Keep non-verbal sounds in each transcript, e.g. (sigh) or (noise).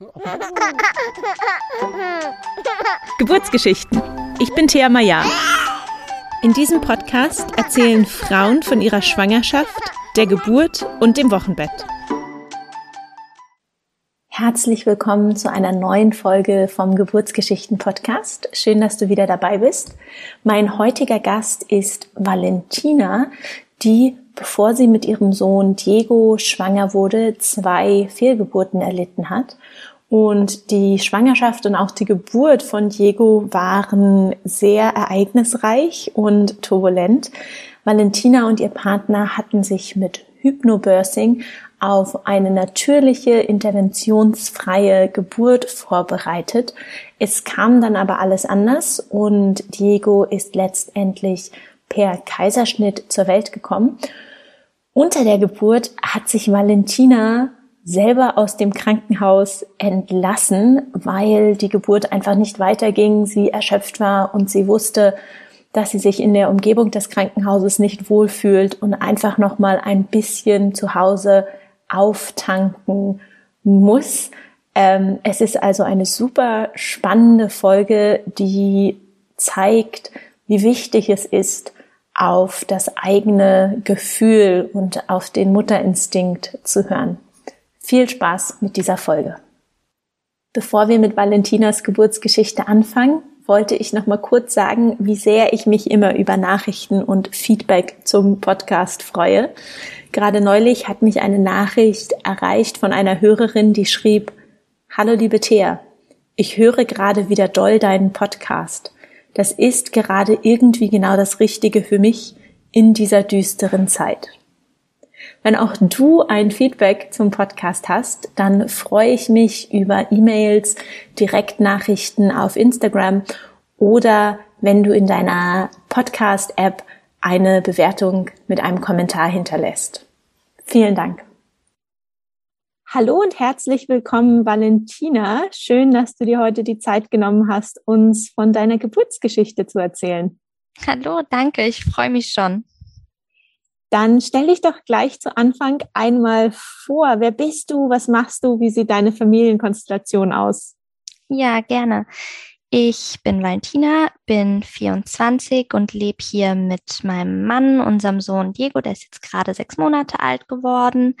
(laughs) Geburtsgeschichten. Ich bin Thea Maya. In diesem Podcast erzählen Frauen von ihrer Schwangerschaft, der Geburt und dem Wochenbett. Herzlich willkommen zu einer neuen Folge vom Geburtsgeschichten Podcast. Schön, dass du wieder dabei bist. Mein heutiger Gast ist Valentina, die, bevor sie mit ihrem Sohn Diego schwanger wurde, zwei Fehlgeburten erlitten hat und die Schwangerschaft und auch die Geburt von Diego waren sehr ereignisreich und turbulent. Valentina und ihr Partner hatten sich mit Hypnobirthing auf eine natürliche, interventionsfreie Geburt vorbereitet. Es kam dann aber alles anders und Diego ist letztendlich per Kaiserschnitt zur Welt gekommen. Unter der Geburt hat sich Valentina selber aus dem Krankenhaus entlassen, weil die Geburt einfach nicht weiterging, sie erschöpft war und sie wusste, dass sie sich in der Umgebung des Krankenhauses nicht wohlfühlt und einfach noch mal ein bisschen zu Hause auftanken muss. Ähm, es ist also eine super spannende Folge, die zeigt, wie wichtig es ist, auf das eigene Gefühl und auf den Mutterinstinkt zu hören. Viel Spaß mit dieser Folge. Bevor wir mit Valentinas Geburtsgeschichte anfangen, wollte ich noch mal kurz sagen, wie sehr ich mich immer über Nachrichten und Feedback zum Podcast freue. Gerade neulich hat mich eine Nachricht erreicht von einer Hörerin, die schrieb, Hallo liebe Thea, ich höre gerade wieder doll deinen Podcast. Das ist gerade irgendwie genau das Richtige für mich in dieser düsteren Zeit. Wenn auch du ein Feedback zum Podcast hast, dann freue ich mich über E-Mails, Direktnachrichten auf Instagram oder wenn du in deiner Podcast-App eine Bewertung mit einem Kommentar hinterlässt. Vielen Dank. Hallo und herzlich willkommen, Valentina. Schön, dass du dir heute die Zeit genommen hast, uns von deiner Geburtsgeschichte zu erzählen. Hallo, danke. Ich freue mich schon. Dann stell dich doch gleich zu Anfang einmal vor. Wer bist du? Was machst du? Wie sieht deine Familienkonstellation aus? Ja, gerne. Ich bin Valentina, bin 24 und lebe hier mit meinem Mann, unserem Sohn Diego, der ist jetzt gerade sechs Monate alt geworden,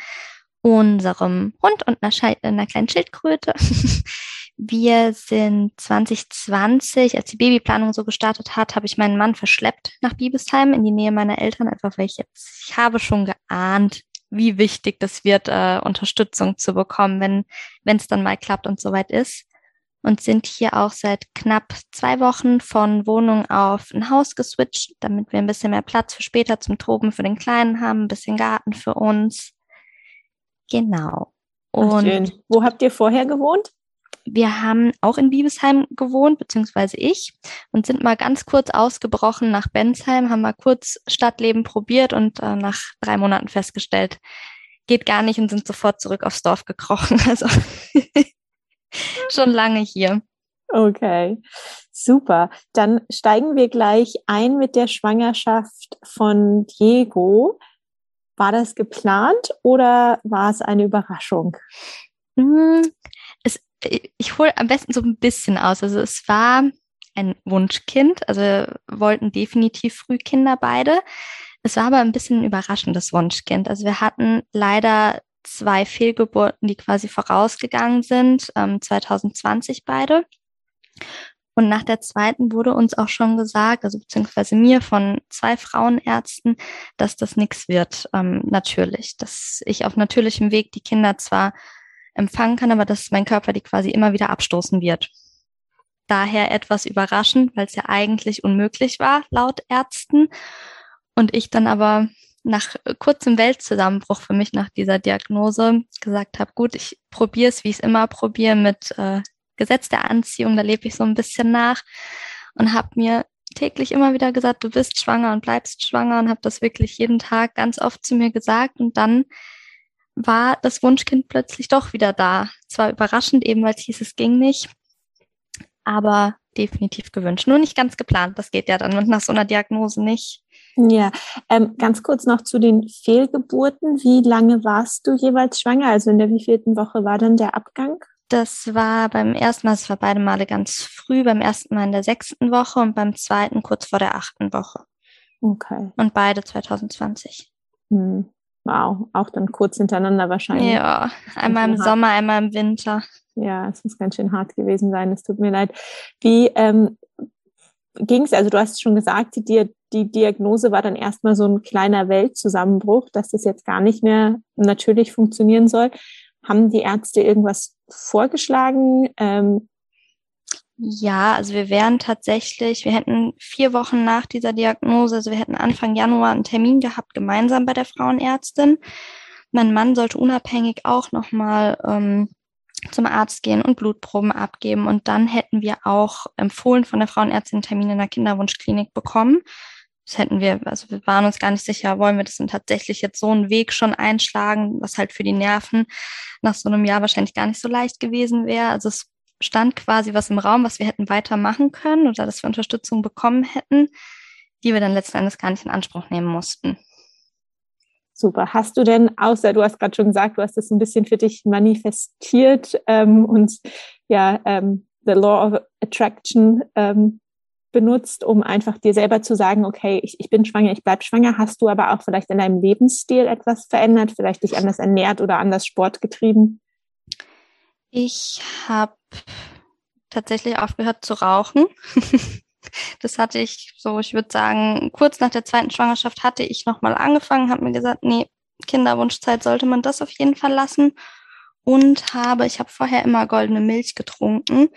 unserem Hund und einer, einer kleinen Schildkröte. (laughs) Wir sind 2020, als die Babyplanung so gestartet hat, habe ich meinen Mann verschleppt nach Biebesheim in die Nähe meiner Eltern, einfach weil ich jetzt, ich habe schon geahnt, wie wichtig das wird, äh, Unterstützung zu bekommen, wenn wenn es dann mal klappt und soweit ist. Und sind hier auch seit knapp zwei Wochen von Wohnung auf ein Haus geswitcht, damit wir ein bisschen mehr Platz für später zum Toben für den Kleinen haben, ein bisschen Garten für uns. Genau. Und Ach, wo habt ihr vorher gewohnt? Wir haben auch in Biebesheim gewohnt, beziehungsweise ich, und sind mal ganz kurz ausgebrochen nach Bensheim, haben mal kurz Stadtleben probiert und äh, nach drei Monaten festgestellt, geht gar nicht und sind sofort zurück aufs Dorf gekrochen. (laughs) Also (laughs) schon lange hier. Okay, super. Dann steigen wir gleich ein mit der Schwangerschaft von Diego. War das geplant oder war es eine Überraschung? Ich hole am besten so ein bisschen aus. Also es war ein Wunschkind, also wollten definitiv Frühkinder beide. Es war aber ein bisschen ein überraschendes Wunschkind. Also wir hatten leider zwei Fehlgeburten, die quasi vorausgegangen sind, ähm, 2020 beide. Und nach der zweiten wurde uns auch schon gesagt, also beziehungsweise mir von zwei Frauenärzten, dass das nichts wird, ähm, natürlich. Dass ich auf natürlichem Weg die Kinder zwar empfangen kann, aber dass mein Körper die quasi immer wieder abstoßen wird. Daher etwas überraschend, weil es ja eigentlich unmöglich war, laut Ärzten. Und ich dann aber nach kurzem Weltzusammenbruch für mich nach dieser Diagnose gesagt habe, gut, ich probiere es, wie ich es immer probiere, mit äh, Gesetz der Anziehung, da lebe ich so ein bisschen nach und habe mir täglich immer wieder gesagt, du bist schwanger und bleibst schwanger und habe das wirklich jeden Tag ganz oft zu mir gesagt und dann war das Wunschkind plötzlich doch wieder da. Zwar überraschend, eben weil es hieß, es ging nicht, aber definitiv gewünscht. Nur nicht ganz geplant. Das geht ja dann nach so einer Diagnose nicht. Ja, ähm, ganz kurz noch zu den Fehlgeburten. Wie lange warst du jeweils schwanger? Also in der wievielten Woche war dann der Abgang? Das war beim ersten Mal, es war beide Male ganz früh, beim ersten Mal in der sechsten Woche und beim zweiten kurz vor der achten Woche. Okay. Und beide 2020. Hm. Wow, auch dann kurz hintereinander wahrscheinlich. Ja, einmal im hart. Sommer, einmal im Winter. Ja, es muss ganz schön hart gewesen sein. Es tut mir leid. Wie ähm, ging es? Also du hast schon gesagt, die, Di- die Diagnose war dann erstmal so ein kleiner Weltzusammenbruch, dass das jetzt gar nicht mehr natürlich funktionieren soll. Haben die Ärzte irgendwas vorgeschlagen? Ähm, Ja, also wir wären tatsächlich, wir hätten vier Wochen nach dieser Diagnose, also wir hätten Anfang Januar einen Termin gehabt, gemeinsam bei der Frauenärztin. Mein Mann sollte unabhängig auch nochmal ähm, zum Arzt gehen und Blutproben abgeben. Und dann hätten wir auch empfohlen von der Frauenärztin einen Termin in der Kinderwunschklinik bekommen. Das hätten wir, also wir waren uns gar nicht sicher, wollen wir das denn tatsächlich jetzt so einen Weg schon einschlagen, was halt für die Nerven nach so einem Jahr wahrscheinlich gar nicht so leicht gewesen wäre. Also es stand quasi was im Raum, was wir hätten weitermachen können oder dass wir Unterstützung bekommen hätten, die wir dann letzten Endes gar nicht in Anspruch nehmen mussten. super. Hast du denn, außer du hast gerade schon gesagt, du hast das ein bisschen für dich manifestiert ähm, und ja, ähm, the Law of Attraction ähm, benutzt, um einfach dir selber zu sagen, okay, ich, ich bin schwanger, ich bleib schwanger. Hast du aber auch vielleicht in deinem Lebensstil etwas verändert, vielleicht dich anders ernährt oder anders Sport getrieben? Ich habe tatsächlich aufgehört zu rauchen. (laughs) das hatte ich so, ich würde sagen, kurz nach der zweiten Schwangerschaft hatte ich nochmal angefangen, habe mir gesagt, nee, Kinderwunschzeit sollte man das auf jeden Fall lassen. Und habe, ich habe vorher immer goldene Milch getrunken,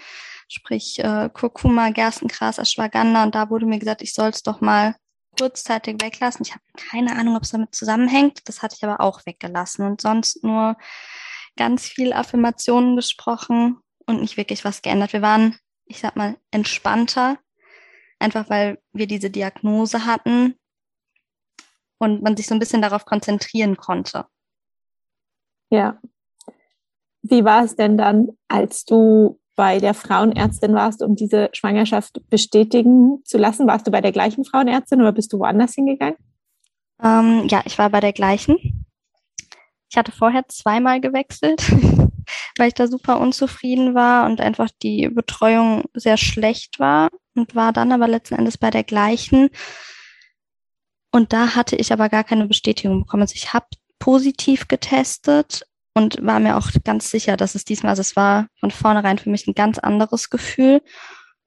sprich äh, Kurkuma, Gerstengras, Ashwagandha. Und da wurde mir gesagt, ich soll es doch mal kurzzeitig weglassen. Ich habe keine Ahnung, ob es damit zusammenhängt. Das hatte ich aber auch weggelassen. Und sonst nur ganz viel Affirmationen gesprochen und nicht wirklich was geändert. Wir waren, ich sag mal, entspannter, einfach weil wir diese Diagnose hatten und man sich so ein bisschen darauf konzentrieren konnte. Ja. Wie war es denn dann, als du bei der Frauenärztin warst, um diese Schwangerschaft bestätigen zu lassen? Warst du bei der gleichen Frauenärztin oder bist du woanders hingegangen? Ähm, ja, ich war bei der gleichen. Ich hatte vorher zweimal gewechselt, (laughs) weil ich da super unzufrieden war und einfach die Betreuung sehr schlecht war und war dann aber letzten Endes bei der gleichen. Und da hatte ich aber gar keine Bestätigung bekommen. Also ich habe positiv getestet und war mir auch ganz sicher, dass es diesmal, also es war von vornherein für mich ein ganz anderes Gefühl.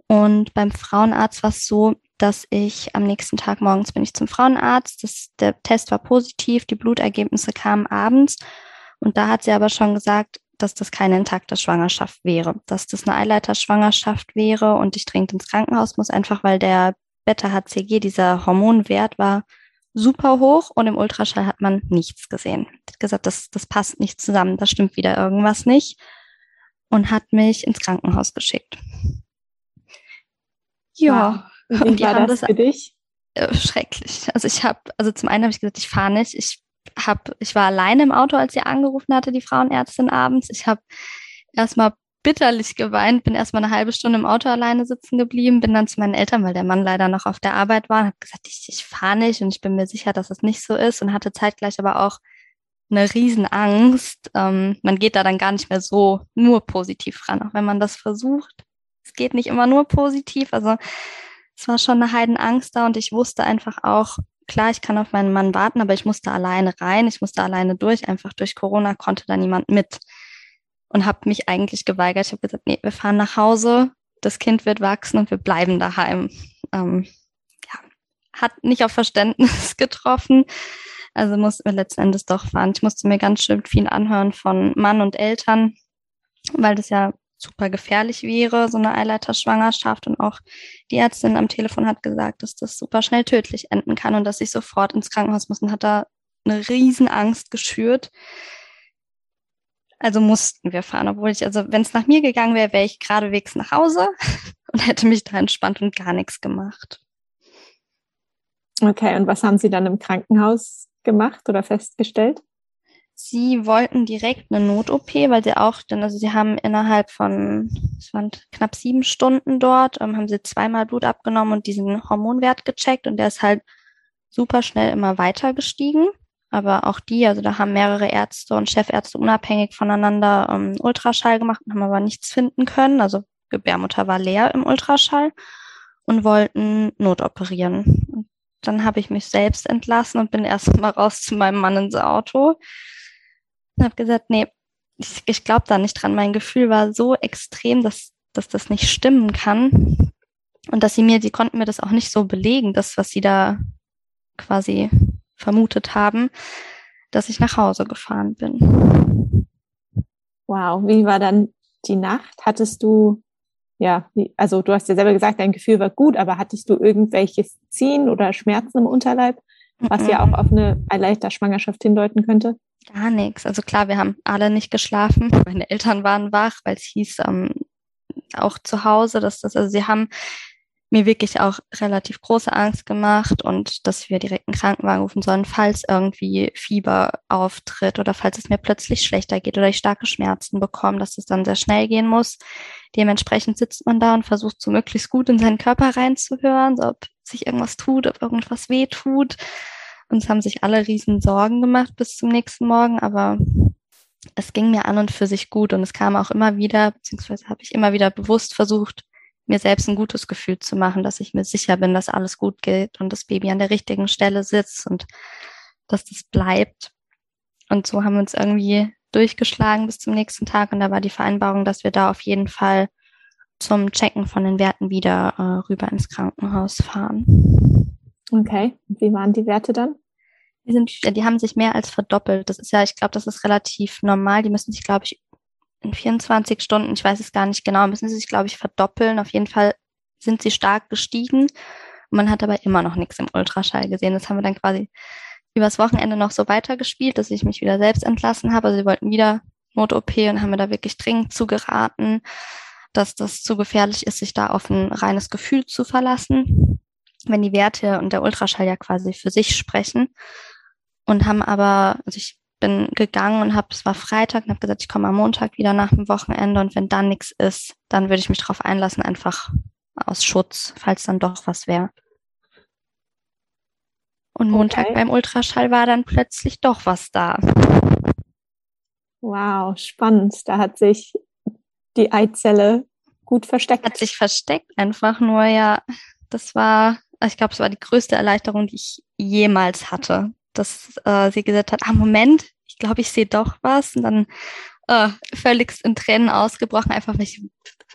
Und beim Frauenarzt war es so, dass ich am nächsten Tag morgens bin ich zum Frauenarzt. Das, der Test war positiv, die Blutergebnisse kamen abends. Und da hat sie aber schon gesagt, dass das keine intakte Schwangerschaft wäre, dass das eine Eileiterschwangerschaft wäre und ich dringend ins Krankenhaus muss, einfach weil der Beta-HCG, dieser Hormonwert, war super hoch und im Ultraschall hat man nichts gesehen. Hat gesagt, das, das passt nicht zusammen, da stimmt wieder irgendwas nicht und hat mich ins Krankenhaus geschickt. Ja. Wow. Wie war das das- für dich? äh, schrecklich. Also ich habe, also zum einen habe ich gesagt, ich fahre nicht. Ich hab, ich war alleine im Auto, als sie angerufen hatte, die Frauenärztin abends. Ich habe erstmal bitterlich geweint, bin erstmal eine halbe Stunde im Auto alleine sitzen geblieben, bin dann zu meinen Eltern, weil der Mann leider noch auf der Arbeit war, und habe gesagt, ich, ich fahre nicht und ich bin mir sicher, dass es nicht so ist und hatte zeitgleich aber auch eine Riesenangst. Ähm, man geht da dann gar nicht mehr so nur positiv ran, auch wenn man das versucht. Es geht nicht immer nur positiv. Also es war schon eine Heidenangst da und ich wusste einfach auch, klar, ich kann auf meinen Mann warten, aber ich musste alleine rein, ich musste alleine durch, einfach durch Corona konnte da niemand mit und habe mich eigentlich geweigert. Ich habe gesagt, nee, wir fahren nach Hause, das Kind wird wachsen und wir bleiben daheim. Ähm, ja, hat nicht auf Verständnis (laughs) getroffen. Also mussten wir letzten Endes doch fahren. Ich musste mir ganz schön viel anhören von Mann und Eltern, weil das ja super gefährlich wäre, so eine Eileiterschwangerschaft. Und auch die Ärztin am Telefon hat gesagt, dass das super schnell tödlich enden kann und dass ich sofort ins Krankenhaus muss und hat da eine Riesenangst geschürt. Also mussten wir fahren, obwohl ich, also wenn es nach mir gegangen wäre, wäre ich geradewegs nach Hause (laughs) und hätte mich da entspannt und gar nichts gemacht. Okay, und was haben Sie dann im Krankenhaus gemacht oder festgestellt? Sie wollten direkt eine Not-OP, weil sie auch, dann, also sie haben innerhalb von, es waren knapp sieben Stunden dort, ähm, haben sie zweimal Blut abgenommen und diesen Hormonwert gecheckt und der ist halt super schnell immer weiter gestiegen. Aber auch die, also da haben mehrere Ärzte und Chefärzte unabhängig voneinander ähm, Ultraschall gemacht, haben aber nichts finden können. Also Gebärmutter war leer im Ultraschall und wollten notoperieren. Und dann habe ich mich selbst entlassen und bin erst mal raus zu meinem Mann ins Auto und habe gesagt, nee, ich, ich glaube da nicht dran. Mein Gefühl war so extrem, dass, dass das nicht stimmen kann. Und dass sie mir, sie konnten mir das auch nicht so belegen, das, was sie da quasi vermutet haben, dass ich nach Hause gefahren bin. Wow, wie war dann die Nacht? Hattest du, ja, also du hast ja selber gesagt, dein Gefühl war gut, aber hattest du irgendwelches Ziehen oder Schmerzen im Unterleib, was mm -mm. ja auch auf eine Erleichterschwangerschaft hindeuten könnte? Gar nichts. Also klar, wir haben alle nicht geschlafen. (laughs) Meine Eltern waren wach, weil es hieß, ähm, auch zu Hause, dass das, also sie haben mir wirklich auch relativ große Angst gemacht und dass wir direkt einen Krankenwagen rufen sollen, falls irgendwie Fieber auftritt oder falls es mir plötzlich schlechter geht oder ich starke Schmerzen bekomme, dass es dann sehr schnell gehen muss. Dementsprechend sitzt man da und versucht so möglichst gut in seinen Körper reinzuhören, so ob sich irgendwas tut, ob irgendwas weh tut. Uns haben sich alle riesen Sorgen gemacht bis zum nächsten Morgen, aber es ging mir an und für sich gut und es kam auch immer wieder, beziehungsweise habe ich immer wieder bewusst versucht, mir selbst ein gutes Gefühl zu machen, dass ich mir sicher bin, dass alles gut geht und das Baby an der richtigen Stelle sitzt und dass das bleibt. Und so haben wir uns irgendwie durchgeschlagen bis zum nächsten Tag und da war die Vereinbarung, dass wir da auf jeden Fall zum Checken von den Werten wieder äh, rüber ins Krankenhaus fahren. Okay, wie waren die Werte dann? Die, sind, die haben sich mehr als verdoppelt. Das ist ja, ich glaube, das ist relativ normal. Die müssen sich, glaube ich, in 24 Stunden, ich weiß es gar nicht genau, müssen sie sich, glaube ich, verdoppeln. Auf jeden Fall sind sie stark gestiegen. Man hat aber immer noch nichts im Ultraschall gesehen. Das haben wir dann quasi übers Wochenende noch so weitergespielt, dass ich mich wieder selbst entlassen habe. Also sie wollten wieder Not-OP und haben mir da wirklich dringend zugeraten, dass das zu gefährlich ist, sich da auf ein reines Gefühl zu verlassen, wenn die Werte und der Ultraschall ja quasi für sich sprechen. Und haben aber, also ich bin gegangen und habe, es war Freitag und habe gesagt, ich komme am Montag wieder nach dem Wochenende und wenn dann nichts ist, dann würde ich mich darauf einlassen, einfach aus Schutz, falls dann doch was wäre. Und Montag okay. beim Ultraschall war dann plötzlich doch was da. Wow, spannend. Da hat sich die Eizelle gut versteckt. Hat sich versteckt einfach nur, ja. Das war, ich glaube, es war die größte Erleichterung, die ich jemals hatte dass äh, sie gesagt hat, ah, Moment, ich glaube, ich sehe doch was. Und dann äh, völlig in Tränen ausgebrochen, einfach weil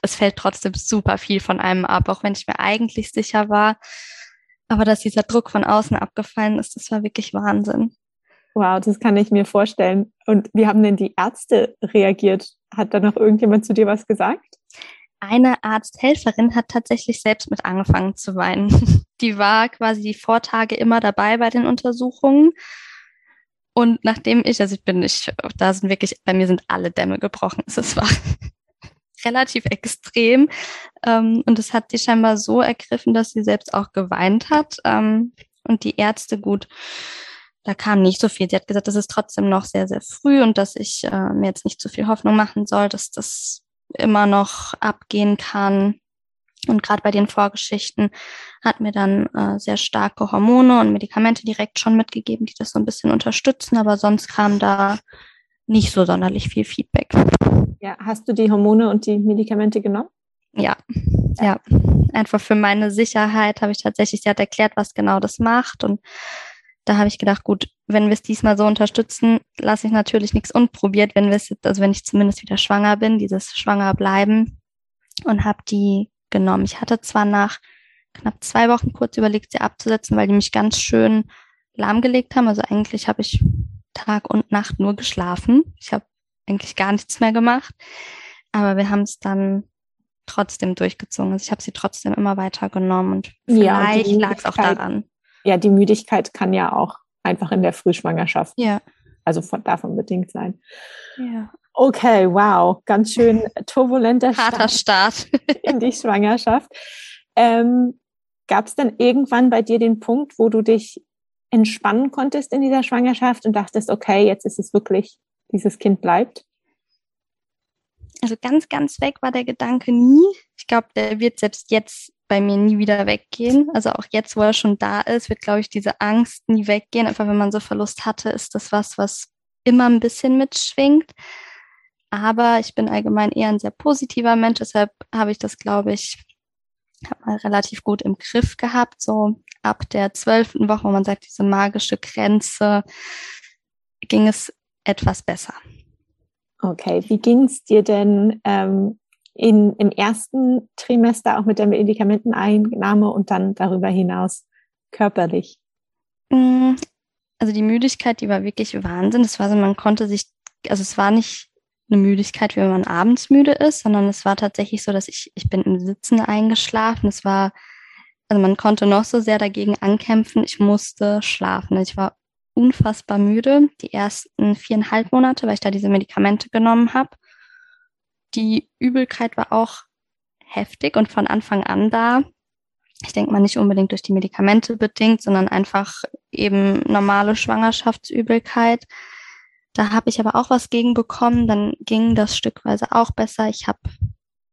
es fällt trotzdem super viel von einem ab, auch wenn ich mir eigentlich sicher war. Aber dass dieser Druck von außen abgefallen ist, das war wirklich Wahnsinn. Wow, das kann ich mir vorstellen. Und wie haben denn die Ärzte reagiert? Hat da noch irgendjemand zu dir was gesagt? Eine Arzthelferin hat tatsächlich selbst mit angefangen zu weinen. (laughs) Die war quasi die Vortage immer dabei bei den Untersuchungen. Und nachdem ich, also ich bin nicht, da sind wirklich, bei mir sind alle Dämme gebrochen. Es war (laughs) relativ extrem. Ähm, und es hat sie scheinbar so ergriffen, dass sie selbst auch geweint hat. Ähm, und die Ärzte gut, da kam nicht so viel. Sie hat gesagt, das ist trotzdem noch sehr, sehr früh und dass ich äh, mir jetzt nicht zu viel Hoffnung machen soll, dass das immer noch abgehen kann. Und gerade bei den Vorgeschichten hat mir dann äh, sehr starke Hormone und Medikamente direkt schon mitgegeben, die das so ein bisschen unterstützen, aber sonst kam da nicht so sonderlich viel Feedback. Ja, hast du die Hormone und die Medikamente genommen? Ja, ja. Einfach für meine Sicherheit habe ich tatsächlich, sie hat erklärt, was genau das macht und da habe ich gedacht, gut, wenn wir es diesmal so unterstützen, lasse ich natürlich nichts unprobiert, wenn wir es jetzt, also wenn ich zumindest wieder schwanger bin, dieses schwanger bleiben und habe die genommen. Ich hatte zwar nach knapp zwei Wochen kurz überlegt, sie abzusetzen, weil die mich ganz schön lahmgelegt haben. Also eigentlich habe ich Tag und Nacht nur geschlafen. Ich habe eigentlich gar nichts mehr gemacht. Aber wir haben es dann trotzdem durchgezogen. Also ich habe sie trotzdem immer weiter genommen und vielleicht ja, lag es auch daran ja, die Müdigkeit kann ja auch einfach in der Frühschwangerschaft, ja. also von, davon bedingt sein. Ja. Okay, wow, ganz schön turbulenter (laughs) Harter Start, (laughs) in die Schwangerschaft. Ähm, Gab es dann irgendwann bei dir den Punkt, wo du dich entspannen konntest in dieser Schwangerschaft und dachtest, okay, jetzt ist es wirklich, dieses Kind bleibt? Also ganz, ganz weg war der Gedanke nie. Ich glaube, der wird selbst jetzt bei mir nie wieder weggehen. Also auch jetzt, wo er schon da ist, wird, glaube ich, diese Angst nie weggehen. Einfach wenn man so Verlust hatte, ist das was, was immer ein bisschen mitschwingt. Aber ich bin allgemein eher ein sehr positiver Mensch, deshalb habe ich das, glaube ich, mal relativ gut im Griff gehabt. So ab der zwölften Woche, wo man sagt, diese magische Grenze, ging es etwas besser. Okay, wie ging es dir denn ähm, in, im ersten Trimester auch mit der Medikamenteneinnahme und dann darüber hinaus körperlich? Mm, also die Müdigkeit, die war wirklich Wahnsinn. Es war so, man konnte sich, also es war nicht eine Müdigkeit, wie wenn man abends müde ist, sondern es war tatsächlich so, dass ich, ich bin im Sitzen eingeschlafen. Es war, also man konnte noch so sehr dagegen ankämpfen. Ich musste schlafen. Ich war unfassbar müde, die ersten viereinhalb Monate, weil ich da diese Medikamente genommen habe. Die Übelkeit war auch heftig und von Anfang an da. Ich denke mal nicht unbedingt durch die Medikamente bedingt, sondern einfach eben normale Schwangerschaftsübelkeit. Da habe ich aber auch was gegen bekommen. Dann ging das stückweise auch besser. Ich habe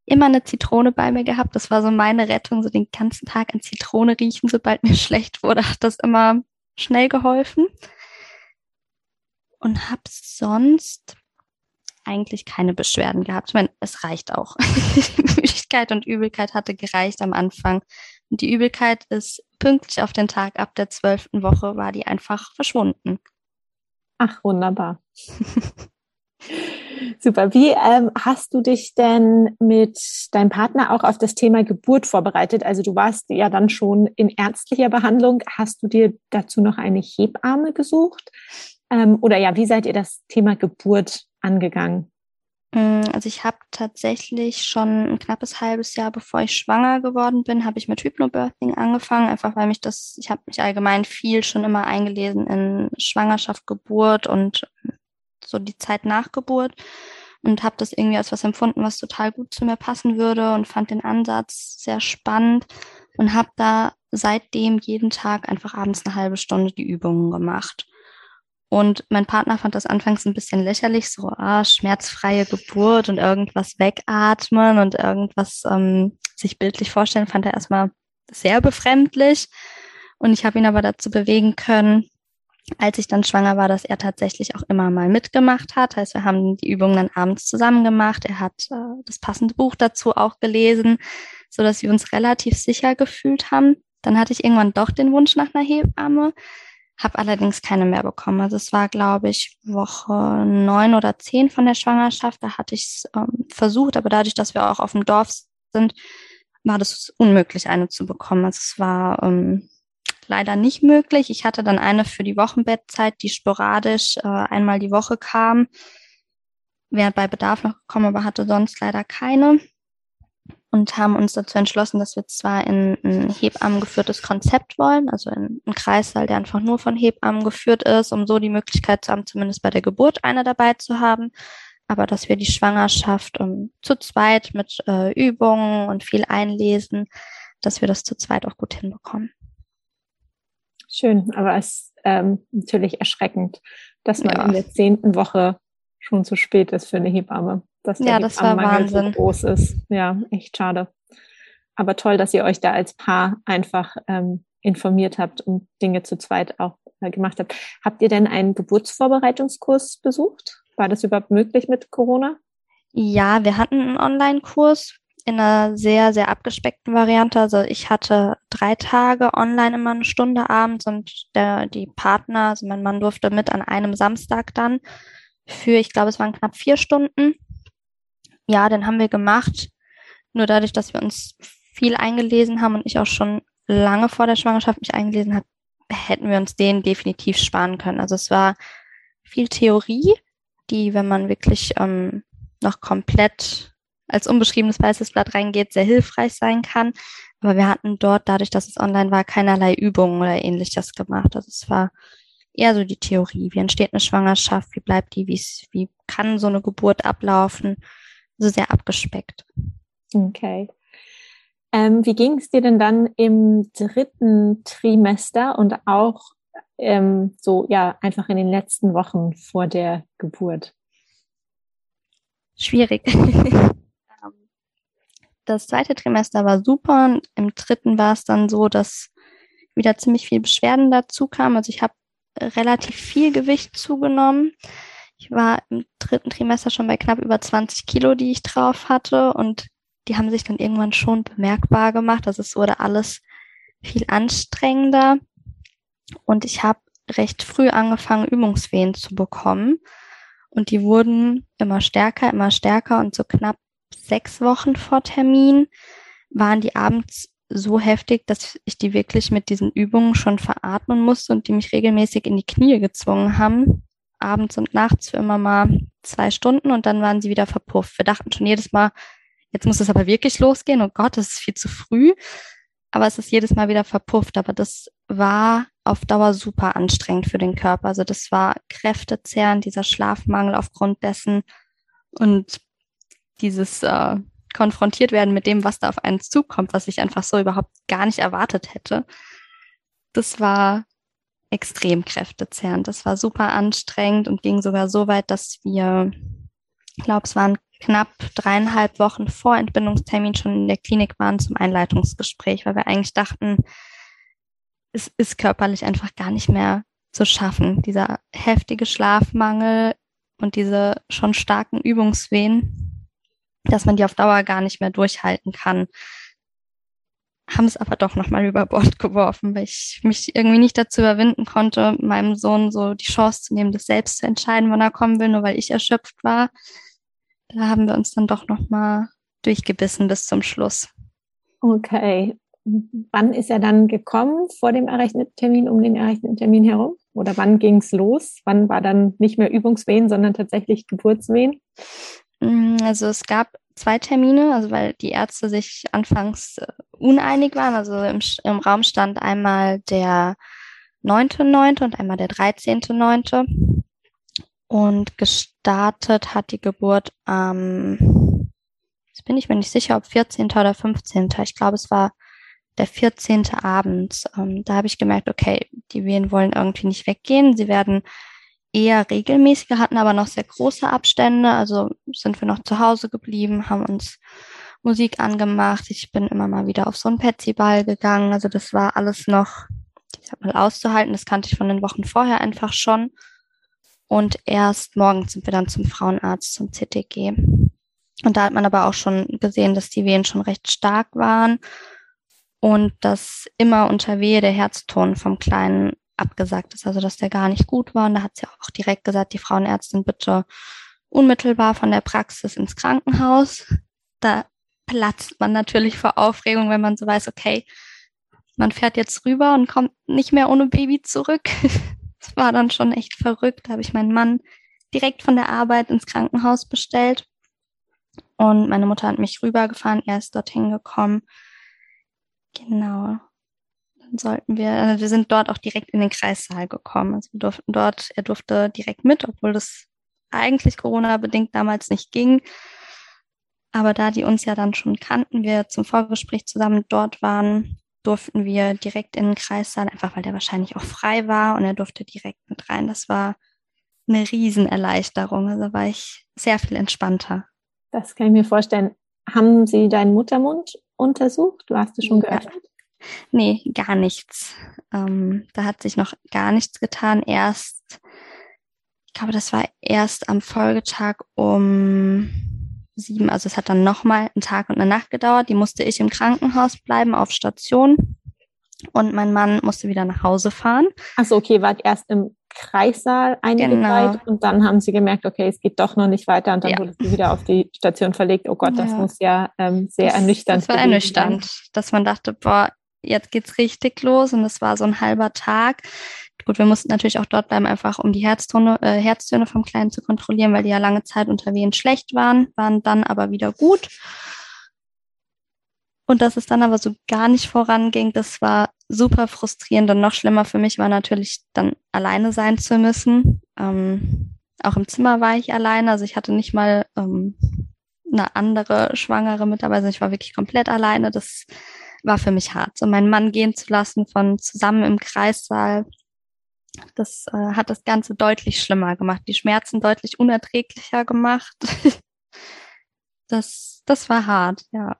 immer eine Zitrone bei mir gehabt. Das war so meine Rettung, so den ganzen Tag an Zitrone riechen, sobald mir (laughs) schlecht wurde, hat das immer schnell geholfen. Und habe sonst eigentlich keine Beschwerden gehabt. Ich meine, es reicht auch. (laughs) Müdigkeit und Übelkeit hatte gereicht am Anfang. Und die Übelkeit ist pünktlich auf den Tag ab der zwölften Woche war die einfach verschwunden. Ach, wunderbar. Super. Wie ähm, hast du dich denn mit deinem Partner auch auf das Thema Geburt vorbereitet? Also du warst ja dann schon in ärztlicher Behandlung. Hast du dir dazu noch eine Hebamme gesucht? Ähm, oder ja, wie seid ihr das Thema Geburt angegangen? Mm, also ich habe tatsächlich schon ein knappes halbes Jahr, bevor ich schwanger geworden bin, habe ich mit Hypnobirthing angefangen, einfach weil mich das, ich habe mich allgemein viel schon immer eingelesen in Schwangerschaft, Geburt und so die Zeit nach Geburt und habe das irgendwie als was empfunden, was total gut zu mir passen würde und fand den Ansatz sehr spannend und habe da seitdem jeden Tag einfach abends eine halbe Stunde die Übungen gemacht. Und mein Partner fand das anfangs ein bisschen lächerlich, so ah, schmerzfreie Geburt und irgendwas wegatmen und irgendwas ähm, sich bildlich vorstellen, fand er erstmal sehr befremdlich. Und ich habe ihn aber dazu bewegen können, als ich dann schwanger war, dass er tatsächlich auch immer mal mitgemacht hat. Heißt, wir haben die Übungen dann abends zusammen gemacht. Er hat äh, das passende Buch dazu auch gelesen, so dass wir uns relativ sicher gefühlt haben. Dann hatte ich irgendwann doch den Wunsch nach einer Hebamme habe allerdings keine mehr bekommen. Also es war, glaube ich, Woche neun oder zehn von der Schwangerschaft. Da hatte ich es ähm, versucht, aber dadurch, dass wir auch auf dem Dorf sind, war das unmöglich, eine zu bekommen. Also es war ähm, leider nicht möglich. Ich hatte dann eine für die Wochenbettzeit, die sporadisch äh, einmal die Woche kam. Wäre bei Bedarf noch gekommen, aber hatte sonst leider keine und haben uns dazu entschlossen, dass wir zwar in ein Hebammen geführtes Konzept wollen, also in einen Kreissaal, der einfach nur von Hebammen geführt ist, um so die Möglichkeit zu haben, zumindest bei der Geburt eine dabei zu haben, aber dass wir die Schwangerschaft um, ähm, zu zweit mit äh, Übungen und viel einlesen, dass wir das zu zweit auch gut hinbekommen. Schön, aber es ist ähm, natürlich erschreckend, dass man ja. in der zehnten Woche schon zu spät ist für eine Hebamme dass der ja, das war Wahnsinn. so groß ist. Ja, echt schade. Aber toll, dass ihr euch da als Paar einfach ähm, informiert habt und Dinge zu zweit auch äh, gemacht habt. Habt ihr denn einen Geburtsvorbereitungskurs besucht? War das überhaupt möglich mit Corona? Ja, wir hatten einen Online-Kurs in einer sehr, sehr abgespeckten Variante. Also ich hatte drei Tage online immer eine Stunde abends und der, die Partner, also mein Mann durfte mit an einem Samstag dann für, ich glaube, es waren knapp vier Stunden ja, den haben wir gemacht. Nur dadurch, dass wir uns viel eingelesen haben und ich auch schon lange vor der Schwangerschaft mich eingelesen habe, hätten wir uns den definitiv sparen können. Also es war viel Theorie, die, wenn man wirklich ähm, noch komplett als unbeschriebenes weißes Blatt reingeht, sehr hilfreich sein kann. Aber wir hatten dort, dadurch, dass es online war, keinerlei Übungen oder ähnliches gemacht. Also es war eher so die Theorie. Wie entsteht eine Schwangerschaft? Wie bleibt die? Wie, wie kann so eine Geburt ablaufen? So sehr abgespeckt. Okay. Ähm, wie ging es dir denn dann im dritten Trimester und auch ähm, so, ja, einfach in den letzten Wochen vor der Geburt? Schwierig. (laughs) das zweite Trimester war super und im dritten war es dann so, dass wieder ziemlich viel Beschwerden dazu kamen. Also ich habe relativ viel Gewicht zugenommen. Ich war im dritten Trimester schon bei knapp über 20 Kilo, die ich drauf hatte und die haben sich dann irgendwann schon bemerkbar gemacht. Also es wurde alles viel anstrengender und ich habe recht früh angefangen, Übungswehen zu bekommen und die wurden immer stärker, immer stärker und so knapp sechs Wochen vor Termin waren die abends so heftig, dass ich die wirklich mit diesen Übungen schon veratmen musste und die mich regelmäßig in die Knie gezwungen haben. Abends und nachts für immer mal zwei Stunden und dann waren sie wieder verpufft. Wir dachten schon jedes Mal, jetzt muss es aber wirklich losgehen. Oh Gott, das ist viel zu früh. Aber es ist jedes Mal wieder verpufft. Aber das war auf Dauer super anstrengend für den Körper. Also das war kräftezehrend, dieser Schlafmangel aufgrund dessen und dieses äh, konfrontiert werden mit dem, was da auf einen zukommt, was ich einfach so überhaupt gar nicht erwartet hätte. Das war extrem kräftezehrend. Das war super anstrengend und ging sogar so weit, dass wir, ich glaube, es waren knapp dreieinhalb Wochen vor Entbindungstermin schon in der Klinik waren zum Einleitungsgespräch, weil wir eigentlich dachten, es ist körperlich einfach gar nicht mehr zu schaffen. Dieser heftige Schlafmangel und diese schon starken Übungswehen, dass man die auf Dauer gar nicht mehr durchhalten kann. Haben es aber doch nochmal über Bord (laughs) geworfen, weil ich mich irgendwie nicht dazu überwinden konnte, meinem Sohn so die Chance zu nehmen, das selbst zu entscheiden, wann er kommen will, nur weil ich erschöpft war. Da haben wir uns dann doch nochmal durchgebissen bis zum Schluss. Okay. Wann ist er dann gekommen vor dem errechneten Termin, um den errechneten Termin herum? Oder wann ging es los? Wann war dann nicht mehr Übungswehen, sondern tatsächlich Geburtswehen? Mm, also es gab zwei Termine, also weil die Ärzte sich anfangs äh, uneinig waren. Also im, im Raum stand einmal der 9.9. und einmal der 13.9. Und gestartet hat die Geburt am, ähm, jetzt bin ich mir nicht sicher, ob 14. oder 15. Ich glaube, es war der 14. Abend. Ähm, da habe ich gemerkt, okay, die Wehen wollen irgendwie nicht weggehen. Sie werden eher regelmäßiger, hatten aber noch sehr große Abstände. Also sind wir noch zu Hause geblieben, haben uns Musik angemacht. Ich bin immer mal wieder auf so einen Petsy-Ball gegangen. Also das war alles noch, ich sag mal, auszuhalten. Das kannte ich von den Wochen vorher einfach schon. Und erst morgens sind wir dann zum Frauenarzt, zum CTG. Und da hat man aber auch schon gesehen, dass die Wehen schon recht stark waren und dass immer unter Wehe der Herzton vom Kleinen abgesagt ist, also dass der gar nicht gut war. Und da hat sie auch direkt gesagt, die Frauenärztin bitte unmittelbar von der Praxis ins Krankenhaus. Da platzt man natürlich vor Aufregung, wenn man so weiß, okay, man fährt jetzt rüber und kommt nicht mehr ohne Baby zurück. (laughs) Das war dann schon echt verrückt. Da habe ich meinen Mann direkt von der Arbeit ins Krankenhaus bestellt. Und meine Mutter hat mich rübergefahren, er ist dorthin gekommen. Genau. Sollten wir, also wir sind dort auch direkt in den Kreissaal gekommen. Also wir durften dort, er durfte direkt mit, obwohl das eigentlich Corona-bedingt damals nicht ging. Aber da die uns ja dann schon kannten, wir zum Vorgespräch zusammen dort waren, durften wir direkt in den Kreissaal, einfach weil der wahrscheinlich auch frei war und er durfte direkt mit rein. Das war eine Riesenerleichterung. Also war ich sehr viel entspannter. Das kann ich mir vorstellen. Haben Sie deinen Muttermund untersucht? Du hast es schon geöffnet? Nee, gar nichts. Ähm, da hat sich noch gar nichts getan. Erst, ich glaube, das war erst am Folgetag um sieben, also es hat dann nochmal einen Tag und eine Nacht gedauert. Die musste ich im Krankenhaus bleiben, auf Station. Und mein Mann musste wieder nach Hause fahren. Achso, okay, wart erst im Kreissaal einige genau. Zeit und dann haben sie gemerkt, okay, es geht doch noch nicht weiter und dann ja. wurde sie wieder auf die Station verlegt. Oh Gott, ja. das muss ja ähm, sehr das, ernüchternd sein. Das war ernüchternd, sein. dass man dachte, boah, jetzt geht's richtig los und es war so ein halber Tag. Gut, wir mussten natürlich auch dort bleiben, einfach um die Herztöne, äh, Herztöne vom Kleinen zu kontrollieren, weil die ja lange Zeit unter Wehen schlecht waren, waren dann aber wieder gut. Und dass es dann aber so gar nicht voranging, das war super frustrierend und noch schlimmer für mich war natürlich dann alleine sein zu müssen. Ähm, auch im Zimmer war ich alleine, also ich hatte nicht mal ähm, eine andere Schwangere mit dabei, also ich war wirklich komplett alleine. Das war für mich hart. So meinen Mann gehen zu lassen von zusammen im Kreissaal, das äh, hat das Ganze deutlich schlimmer gemacht, die Schmerzen deutlich unerträglicher gemacht. (laughs) das, das war hart, ja.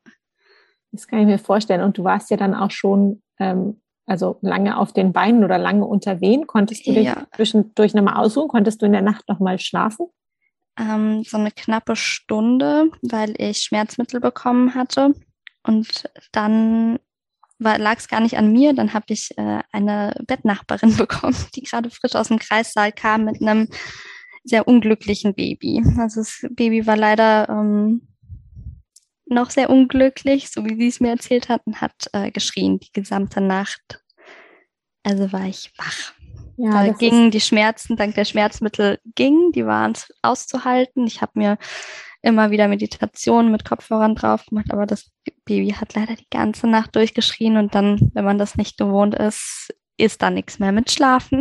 Das kann ich mir vorstellen. Und du warst ja dann auch schon ähm, also lange auf den Beinen oder lange unter Wehen. Konntest du dich ja. zwischendurch nochmal ausruhen? Konntest du in der Nacht nochmal schlafen? Ähm, so eine knappe Stunde, weil ich Schmerzmittel bekommen hatte. Und dann lag es gar nicht an mir. Dann habe ich äh, eine Bettnachbarin (laughs) bekommen, die gerade frisch aus dem Kreissaal kam mit einem sehr unglücklichen Baby. Also das Baby war leider ähm, noch sehr unglücklich, so wie sie es mir erzählt hat, und hat äh, geschrien die gesamte Nacht. Also war ich wach. Ja, da gingen die Schmerzen, dank der Schmerzmittel gingen, die waren auszuhalten. Ich habe mir immer wieder Meditationen mit Kopfhörern drauf gemacht, aber das Baby hat leider die ganze Nacht durchgeschrien und dann, wenn man das nicht gewohnt ist, ist da nichts mehr mit Schlafen.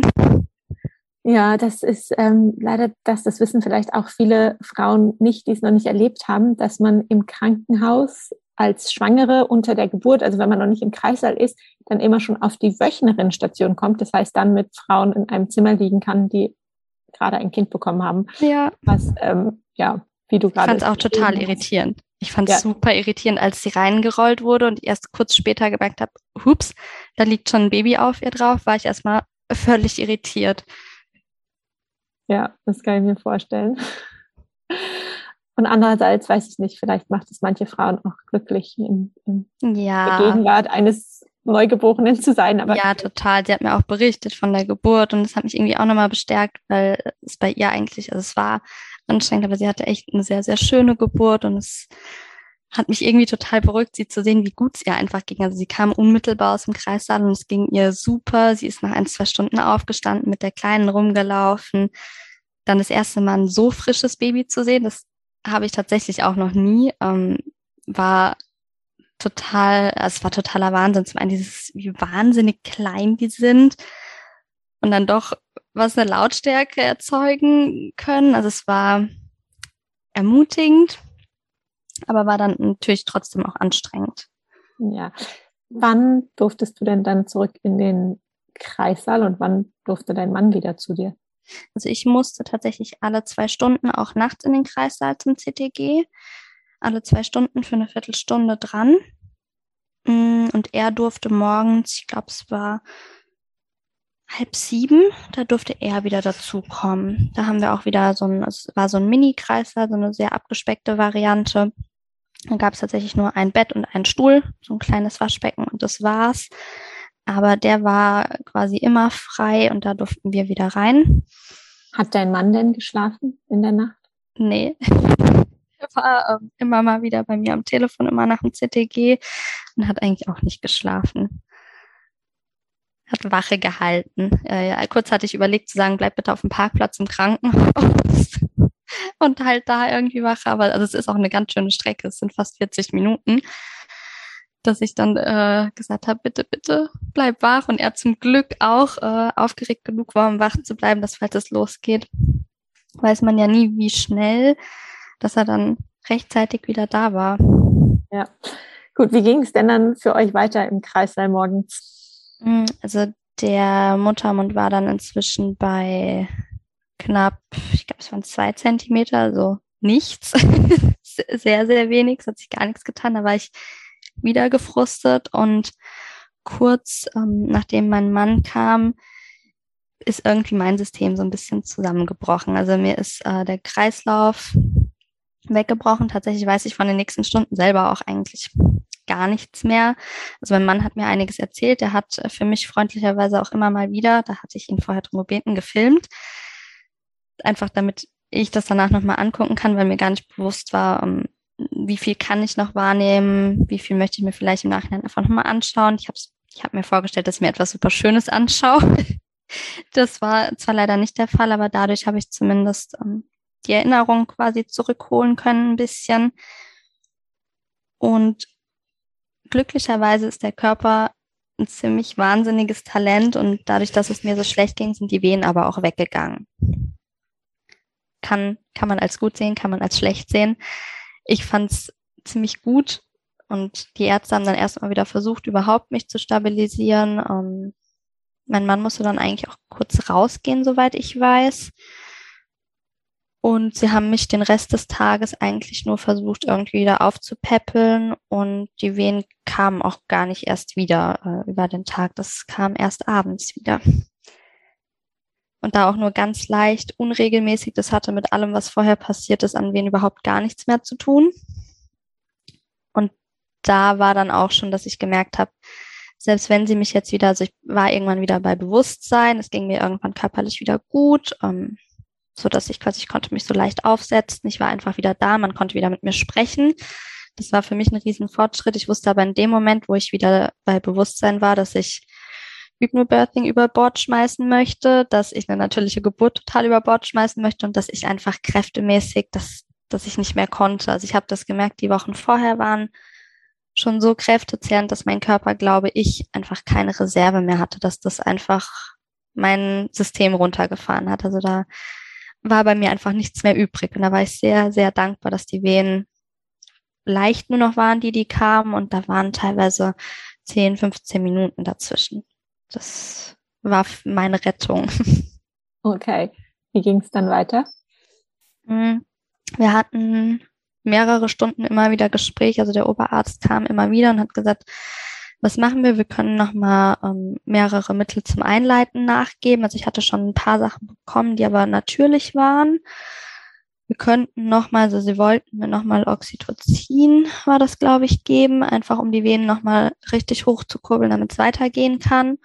Ja, das ist ähm, leider, dass das wissen vielleicht auch viele Frauen nicht, die es noch nicht erlebt haben, dass man im Krankenhaus als Schwangere unter der Geburt, also wenn man noch nicht im Kreißsaal ist, dann immer schon auf die Wöchnerinnenstation kommt. Das heißt, dann mit Frauen in einem Zimmer liegen kann, die gerade ein Kind bekommen haben. Ja. Was, ähm, ja, wie du gerade. Ich fand es auch total hast. irritierend. Ich fand es ja. super irritierend, als sie reingerollt wurde und erst kurz später gemerkt habe, hups, da liegt schon ein Baby auf ihr drauf, war ich erstmal völlig irritiert. Ja, das kann ich mir vorstellen. Und andererseits weiß ich nicht, vielleicht macht es manche Frauen auch glücklich, in, in ja. der Gegenwart eines Neugeborenen zu sein. Aber ja, total. Sie hat mir auch berichtet von der Geburt und das hat mich irgendwie auch nochmal bestärkt, weil es bei ihr eigentlich, also es war anstrengend, aber sie hatte echt eine sehr, sehr schöne Geburt und es hat mich irgendwie total beruhigt, sie zu sehen, wie gut es ihr einfach ging. Also sie kam unmittelbar aus dem Kreissaal und es ging ihr super. Sie ist nach ein, zwei Stunden aufgestanden, mit der Kleinen rumgelaufen. Dann das erste Mal ein so frisches Baby zu sehen, das habe ich tatsächlich auch noch nie. Ähm, war total, es war totaler Wahnsinn. Zum einen dieses, wie wahnsinnig klein die sind und dann doch was eine Lautstärke erzeugen können. Also es war ermutigend aber war dann natürlich trotzdem auch anstrengend. Ja. Wann durftest du denn dann zurück in den Kreissaal und wann durfte dein Mann wieder zu dir? Also ich musste tatsächlich alle zwei Stunden auch nachts in den Kreissaal zum CTG. Alle zwei Stunden für eine Viertelstunde dran. Mm, und er durfte morgens, ich glaube, es war halb sieben, da durfte er wieder dazukommen. Da haben wir auch wieder so ein, es war so ein Mini-Kreislauf, so eine sehr abgespeckte Variante. Da gab es tatsächlich nur ein Bett und einen Stuhl, so ein kleines Waschbecken und das war's. Aber der war quasi immer frei und da durften wir wieder rein. Hat dein Mann denn geschlafen in der Nacht? Nee. (laughs) Er war äh, immer mal wieder bei mir am Telefon, immer nach dem CTG und hat eigentlich auch nicht geschlafen hat Wache gehalten. Äh, kurz hatte ich überlegt zu sagen, bleib bitte auf dem Parkplatz im Krankenhaus (laughs) und halt da irgendwie Wache. Aber also es ist auch eine ganz schöne Strecke. Es sind fast 40 Minuten, dass ich dann äh, gesagt habe, bitte, bitte bleib wach. Und er zum Glück auch äh, aufgeregt genug war, um wach zu bleiben, dass falls es losgeht, weiß man ja nie, wie schnell, dass er dann rechtzeitig wieder da war. Ja. Gut, wie ging es denn dann für euch weiter im Kreissaal morgens? Mm, also der Muttermund war dann inzwischen bei knapp, ich glaube, es waren zwei Zentimeter, also nichts. (laughs) sehr, sehr wenig. Es hat sich gar nichts getan. Da war ich wieder gefrustet und kurz ähm, nachdem mein Mann kam, ist irgendwie mein System so ein bisschen zusammengebrochen. Also mir ist äh, der Kreislauf weggebrochen. Tatsächlich weiß ich von den nächsten Stunden selber auch eigentlich gar nichts mehr. Also mein Mann hat mir einiges erzählt. Der hat für mich freundlicherweise auch immer mal wieder, da hatte ich ihn vorher drum gebeten, gefilmt. Einfach damit ich das danach nochmal angucken kann, weil mir gar nicht bewusst war, um, wie viel kann ich noch wahrnehmen, wie viel möchte ich mir vielleicht im Nachhinein einfach nochmal anschauen. Ich habe ich hab mir vorgestellt, dass ich mir etwas super Schönes anschaue. (laughs) Das war zwar leider nicht der Fall, aber dadurch habe ich zumindest ähm, die Erinnerung quasi zurückholen können ein bisschen. Und glücklicherweise ist der Körper ein ziemlich wahnsinniges Talent und dadurch, dass es mir so schlecht ging, sind die Wehen aber auch weggegangen. Kann, kann man als gut sehen, kann man als schlecht sehen. Ich fand es ziemlich gut und die Ärzte haben dann erstmal wieder versucht, überhaupt mich zu stabilisieren. Ähm, mein Mann musste dann eigentlich auch kurz rausgehen, soweit ich weiß. Und sie haben mich den Rest des Tages eigentlich nur versucht, irgendwie wieder aufzupäppeln. Und die Wehen kamen auch gar nicht erst wieder äh, über den Tag. Das kam erst abends wieder. Und da auch nur ganz leicht, unregelmäßig. Das hatte mit allem, was vorher passiert ist, an Wehen überhaupt gar nichts mehr zu tun. Und da war dann auch schon, dass ich gemerkt habe, selbst wenn sie mich jetzt wieder, also ich war irgendwann wieder bei Bewusstsein, es ging mir irgendwann körperlich wieder gut. Ähm, so dass ich quasi, ich konnte mich so leicht aufsetzen. Ich war einfach wieder da. Man konnte wieder mit mir sprechen. Das war für mich ein riesen Fortschritt. Ich wusste aber in dem Moment, wo ich wieder bei Bewusstsein war, dass ich Hypnobirthing über Bord schmeißen möchte, dass ich eine natürliche Geburt total über Bord schmeißen möchte und dass ich einfach kräftemäßig, dass, dass ich nicht mehr konnte. Also ich habe das gemerkt, die Wochen vorher waren schon so kräftezehrend, dass mein Körper, glaube ich, einfach keine Reserve mehr hatte, dass das einfach mein System runtergefahren hat. Also da war bei mir einfach nichts mehr übrig. Und da war ich sehr, sehr dankbar, dass die Wehen leicht nur noch waren, die die kamen. Und da waren teilweise 10, 15 Minuten dazwischen. Das war meine Rettung. (laughs) Okay. Wie ging es dann weiter? Hm. Wir hatten mehrere Stunden immer wieder Gespräch. Also der Oberarzt kam immer wieder und hat gesagt, was machen wir? Wir können nochmal ähm, mehrere Mittel zum Einleiten nachgeben. Also ich hatte schon ein paar Sachen bekommen, die aber natürlich waren. Wir könnten nochmal, also sie wollten mir nochmal Oxytocin, war das, glaube ich, geben, einfach um die Venen nochmal richtig hochzukurbeln, damit es weitergehen kann.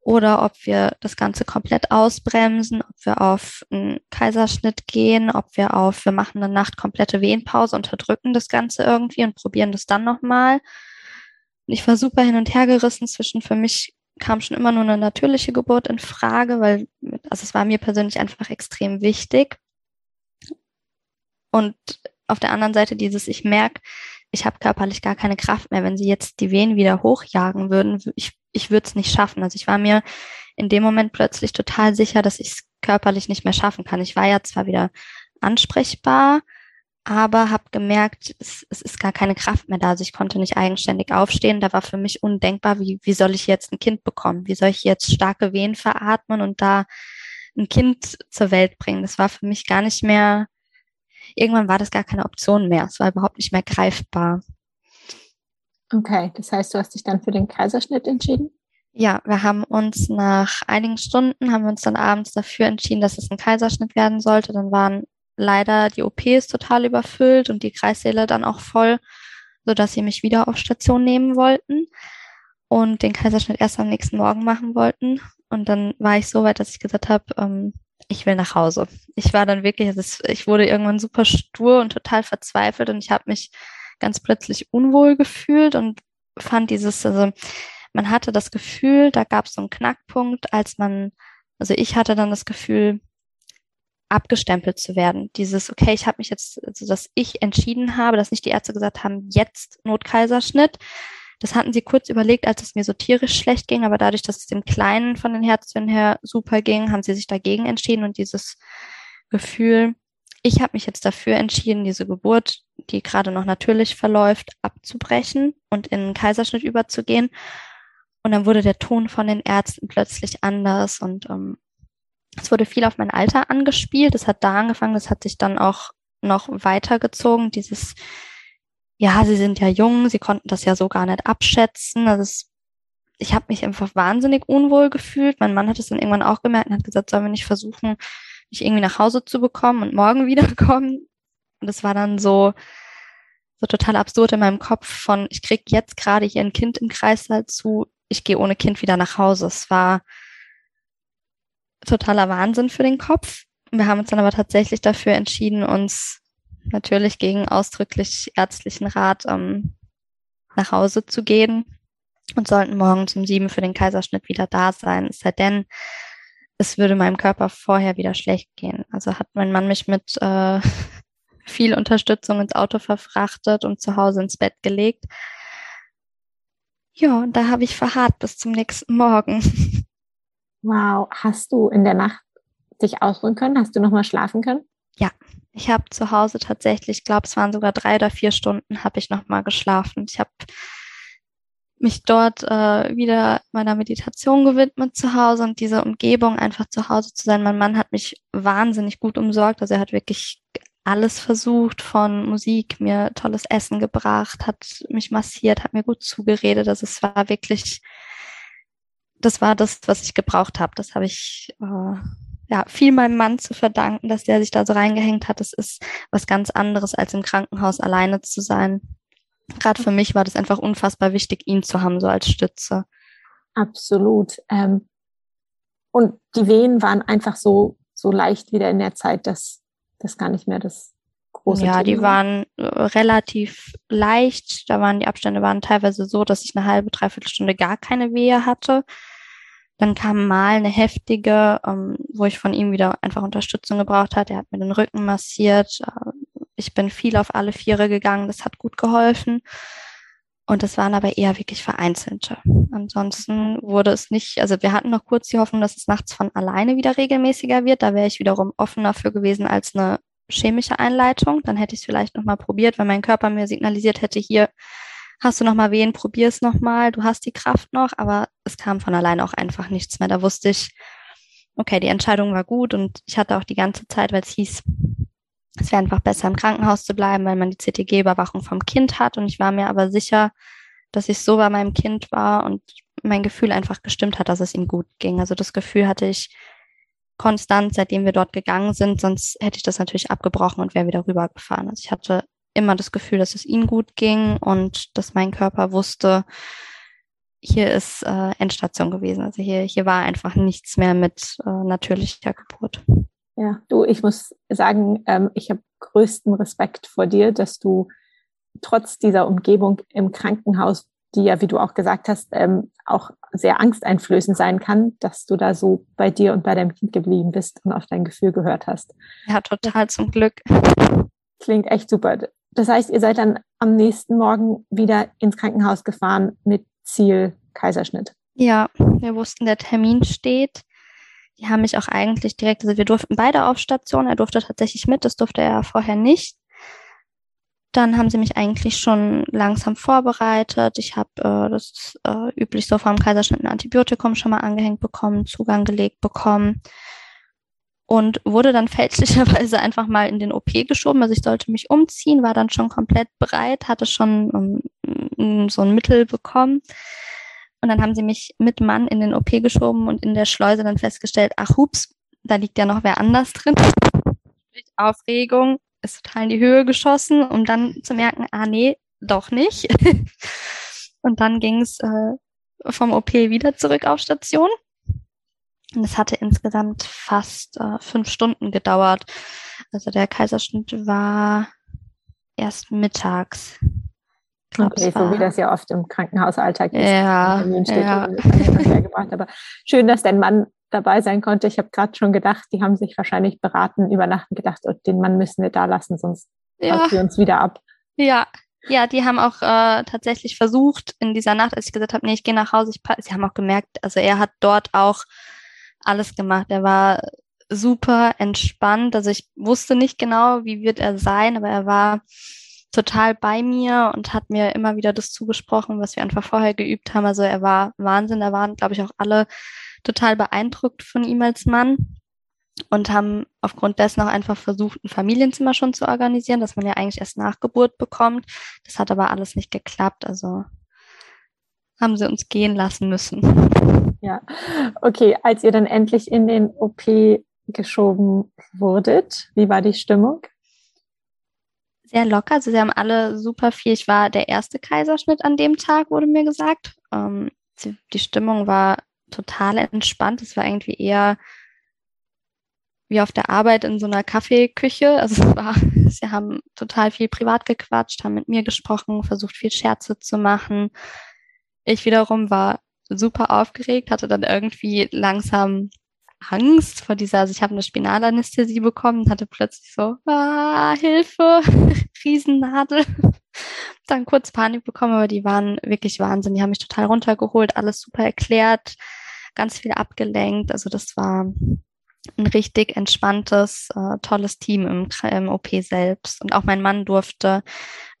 Oder ob wir das Ganze komplett ausbremsen, ob wir auf einen Kaiserschnitt gehen, ob wir auf, wir machen eine Nacht komplette Wehenpause, unterdrücken das Ganze irgendwie und probieren das dann nochmal. Ich war super hin und her gerissen zwischen, für mich kam schon immer nur eine natürliche Geburt in Frage, weil, also es war mir persönlich einfach extrem wichtig. Und auf der anderen Seite dieses, ich merke, ich habe körperlich gar keine Kraft mehr. Wenn sie jetzt die Wehen wieder hochjagen würden, ich, ich würde es nicht schaffen. Also ich war mir in dem Moment plötzlich total sicher, dass ich es körperlich nicht mehr schaffen kann. Ich war ja zwar wieder ansprechbar, aber habe gemerkt, es, es ist gar keine Kraft mehr da. Also ich konnte nicht eigenständig aufstehen. Da war für mich undenkbar, wie, wie soll ich jetzt ein Kind bekommen? Wie soll ich jetzt starke Wehen veratmen und da ein Kind zur Welt bringen? Das war für mich gar nicht mehr, irgendwann war das gar keine Option mehr. Es war überhaupt nicht mehr greifbar. Okay, das heißt, du hast dich dann für den Kaiserschnitt entschieden? Ja, wir haben uns nach einigen Stunden, haben wir uns dann abends dafür entschieden, dass es ein Kaiserschnitt werden sollte. Dann waren leider die OP ist total überfüllt und die Kreissäle dann auch voll, so dass sie mich wieder auf Station nehmen wollten und den Kaiserschnitt erst am nächsten Morgen machen wollten. Und dann war ich so weit, dass ich gesagt habe, ähm, ich will nach Hause. Ich war dann wirklich, also ich wurde irgendwann super stur und total verzweifelt und ich habe mich ganz plötzlich unwohl gefühlt und fand dieses, also man hatte das Gefühl, da gab es so einen Knackpunkt, als man, also ich hatte dann das Gefühl, abgestempelt zu werden. Dieses, okay, ich habe mich jetzt, also dass ich entschieden habe, dass nicht die Ärzte gesagt haben, jetzt Notkaiserschnitt. Das hatten sie kurz überlegt, als es mir so tierisch schlecht ging, aber dadurch, dass es dem Kleinen von den Herzchen her super ging, haben sie sich dagegen entschieden und dieses Gefühl, ich habe mich jetzt dafür entschieden, diese Geburt, die gerade noch natürlich verläuft, abzubrechen und in einen Kaiserschnitt überzugehen. Und dann wurde der Ton von den Ärzten plötzlich anders und ähm, es wurde viel auf mein Alter angespielt. Es hat da angefangen, das hat sich dann auch noch weitergezogen. Dieses, ja, sie sind ja jung, sie konnten das ja so gar nicht abschätzen. Also es, ich habe mich einfach wahnsinnig unwohl gefühlt. Mein Mann hat es dann irgendwann auch gemerkt und hat gesagt, sollen wir nicht versuchen, mich irgendwie nach Hause zu bekommen und morgen (laughs) wiederkommen. Und das war dann so, so total absurd in meinem Kopf von, ich krieg jetzt gerade hier ein Kind im Kreißsaal zu, ich gehe ohne Kind wieder nach Hause. Es war totaler Wahnsinn für den Kopf. Wir haben uns dann aber tatsächlich dafür entschieden, uns natürlich gegen ausdrücklich ärztlichen Rat ähm, nach Hause zu gehen und sollten morgens um sieben für den Kaiserschnitt wieder da sein. Es sei denn, es würde meinem Körper vorher wieder schlecht gehen. Also hat mein Mann mich mit äh, (laughs) viel Unterstützung ins Auto verfrachtet und zu Hause ins Bett gelegt. Ja, und da habe ich verharrt bis zum nächsten Morgen. (laughs) Wow, hast du in der Nacht dich ausruhen können? Hast du nochmal schlafen können? Ja, ich habe zu Hause tatsächlich, ich glaube, es waren sogar drei oder vier Stunden, habe ich nochmal geschlafen. Ich habe mich dort äh, wieder meiner Meditation gewidmet zu Hause und diese Umgebung einfach zu Hause zu sein. Mein Mann hat mich wahnsinnig gut umsorgt. Also er hat wirklich alles versucht, von Musik, mir tolles Essen gebracht, hat mich massiert, hat mir gut zugeredet. Also es war wirklich, das war das, was ich gebraucht habe. Das habe ich äh, ja viel meinem Mann zu verdanken, dass der sich da so reingehängt hat. Das ist was ganz anderes, als im Krankenhaus alleine zu sein gerade für mich war das einfach unfassbar wichtig, ihn zu haben, so als Stütze. Absolut. Ähm, und die Wehen waren einfach so, so leicht wieder in der Zeit, dass das gar nicht mehr das große Ja, Thema die waren äh, relativ leicht. Da waren die Abstände waren teilweise so, dass ich eine halbe, dreiviertel Stunde gar keine Wehe hatte. Dann kam mal eine heftige, ähm, wo ich von ihm wieder einfach Unterstützung gebraucht hatte. Er hat mir den Rücken massiert, äh, ich bin viel auf alle Viere gegangen, das hat gut geholfen. Und das waren aber eher wirklich vereinzelte. Ansonsten wurde es nicht, also wir hatten noch kurz die Hoffnung, dass es nachts von alleine wieder regelmäßiger wird. Da wäre ich wiederum offener für gewesen als eine chemische Einleitung. Dann hätte ich es vielleicht nochmal probiert, wenn mein Körper mir signalisiert hätte, hier hast du nochmal wen, probier es nochmal, du hast die Kraft noch, aber es kam von alleine auch einfach nichts mehr. Da wusste ich, okay, die Entscheidung war gut und ich hatte auch die ganze Zeit, weil es hieß, es wäre einfach besser im Krankenhaus zu bleiben, weil man die CTG-Überwachung vom Kind hat. Und ich war mir aber sicher, dass ich so bei meinem Kind war und mein Gefühl einfach gestimmt hat, dass es ihm gut ging. Also das Gefühl hatte ich konstant, seitdem wir dort gegangen sind, sonst hätte ich das natürlich abgebrochen und wäre wieder rübergefahren. Also ich hatte immer das Gefühl, dass es ihm gut ging und dass mein Körper wusste, hier ist äh, Endstation gewesen. Also hier, hier war einfach nichts mehr mit äh, natürlicher Geburt. Ja, du, ich muss sagen, ähm, ich habe größten Respekt vor dir, dass du trotz dieser Umgebung im Krankenhaus, die ja, wie du auch gesagt hast, ähm, auch sehr angsteinflößend sein kann, dass du da so bei dir und bei deinem Kind geblieben bist und auf dein Gefühl gehört hast. Ja, total zum Glück. Klingt echt super. Das heißt, ihr seid dann am nächsten Morgen wieder ins Krankenhaus gefahren mit Ziel Kaiserschnitt. Ja, wir wussten, der Termin steht die haben mich auch eigentlich direkt, also wir durften beide auf Station, er durfte tatsächlich mit, das durfte er vorher nicht. Dann haben sie mich eigentlich schon langsam vorbereitet. Ich habe äh, das äh, üblich so vor dem Kaiserschnitt ein Antibiotikum schon mal angehängt bekommen, Zugang gelegt bekommen und wurde dann (laughs) fälschlicherweise einfach mal in den OP geschoben. Also ich sollte mich umziehen, war dann schon komplett bereit, hatte schon um, um, so ein Mittel bekommen und dann haben sie mich mit Mann in den OP geschoben und in der Schleuse dann festgestellt, ach hups, da liegt ja noch wer anders drin. Aufregung ist total in die Höhe geschossen, um dann zu merken, ah nee, doch nicht. (laughs) und dann ging es äh, vom OP wieder zurück auf Station. Und es hatte insgesamt fast äh, fünf Stunden gedauert. Also der Kaiserschnitt war erst mittags. Okay, so wie das ja oft im Krankenhausalltag ist. Ja, ja. Aber schön, dass dein Mann dabei sein konnte. Ich habe gerade schon gedacht, die haben sich wahrscheinlich beraten, übernachten gedacht, oh, den Mann müssen wir da lassen, sonst ja. wir uns wieder ab. Ja, ja, die haben auch äh, tatsächlich versucht in dieser Nacht, als ich gesagt habe, nee, ich gehe nach Hause, ich sie haben auch gemerkt, also er hat dort auch alles gemacht. Er war super entspannt. Also ich wusste nicht genau, wie wird er sein, aber er war total bei mir und hat mir immer wieder das zugesprochen, was wir einfach vorher geübt haben. Also er war Wahnsinn. Da waren, glaube ich, auch alle total beeindruckt von ihm als Mann und haben aufgrund dessen auch einfach versucht, ein Familienzimmer schon zu organisieren, das man ja eigentlich erst nach Geburt bekommt. Das hat aber alles nicht geklappt. Also haben sie uns gehen lassen müssen. Ja, okay. Als ihr dann endlich in den OP geschoben wurdet, wie war die Stimmung? Sehr locker. Also sie haben alle super viel. Ich war der erste Kaiserschnitt an dem Tag, wurde mir gesagt. Ähm, die Stimmung war total entspannt. Es war irgendwie eher wie auf der Arbeit in so einer Kaffeeküche. Also es war, (laughs) sie haben total viel privat gequatscht, haben mit mir gesprochen, versucht viel Scherze zu machen. Ich wiederum war super aufgeregt, hatte dann irgendwie langsam Angst vor dieser, also ich habe eine Spinalanästhesie bekommen, hatte plötzlich so, ah, Hilfe, (laughs) Riesennadel. Dann kurz Panik bekommen, aber die waren wirklich Wahnsinn. Die haben mich total runtergeholt, alles super erklärt, ganz viel abgelenkt. Also das war ein richtig entspanntes, äh, tolles Team im, im OP selbst. Und auch mein Mann durfte,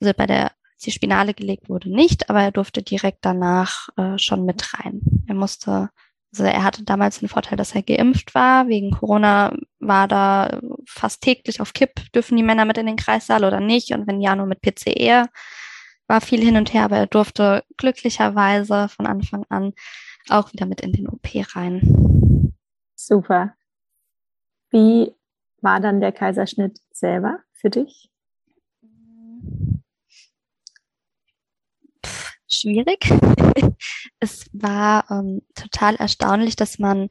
also bei der die Spinale gelegt wurde, nicht, aber er durfte direkt danach äh, schon mit rein. Er musste, also er hatte damals den Vorteil, dass er geimpft war. Wegen Corona war da fast täglich auf Kipp, dürfen die Männer mit in den Kreissaal oder nicht? Und wenn ja, nur mit PCR. War viel hin und her, aber er durfte glücklicherweise von Anfang an auch wieder mit in den OP rein. Super. Wie war dann der Kaiserschnitt selber für dich? Schwierig. (laughs) es war ähm, total erstaunlich, dass man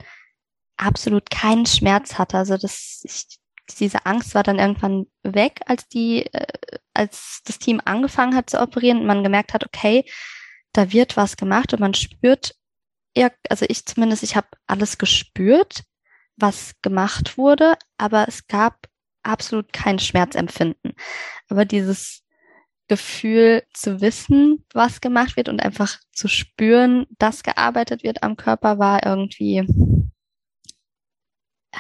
absolut keinen Schmerz hatte. Also das, ich, diese Angst war dann irgendwann weg, als die, äh, als das Team angefangen hat zu operieren und man gemerkt hat, okay, da wird was gemacht und man spürt, ja, also ich zumindest, ich habe alles gespürt, was gemacht wurde, aber es gab absolut kein Schmerzempfinden. Aber dieses Gefühl zu wissen, was gemacht wird und einfach zu spüren, dass gearbeitet wird am Körper, war irgendwie,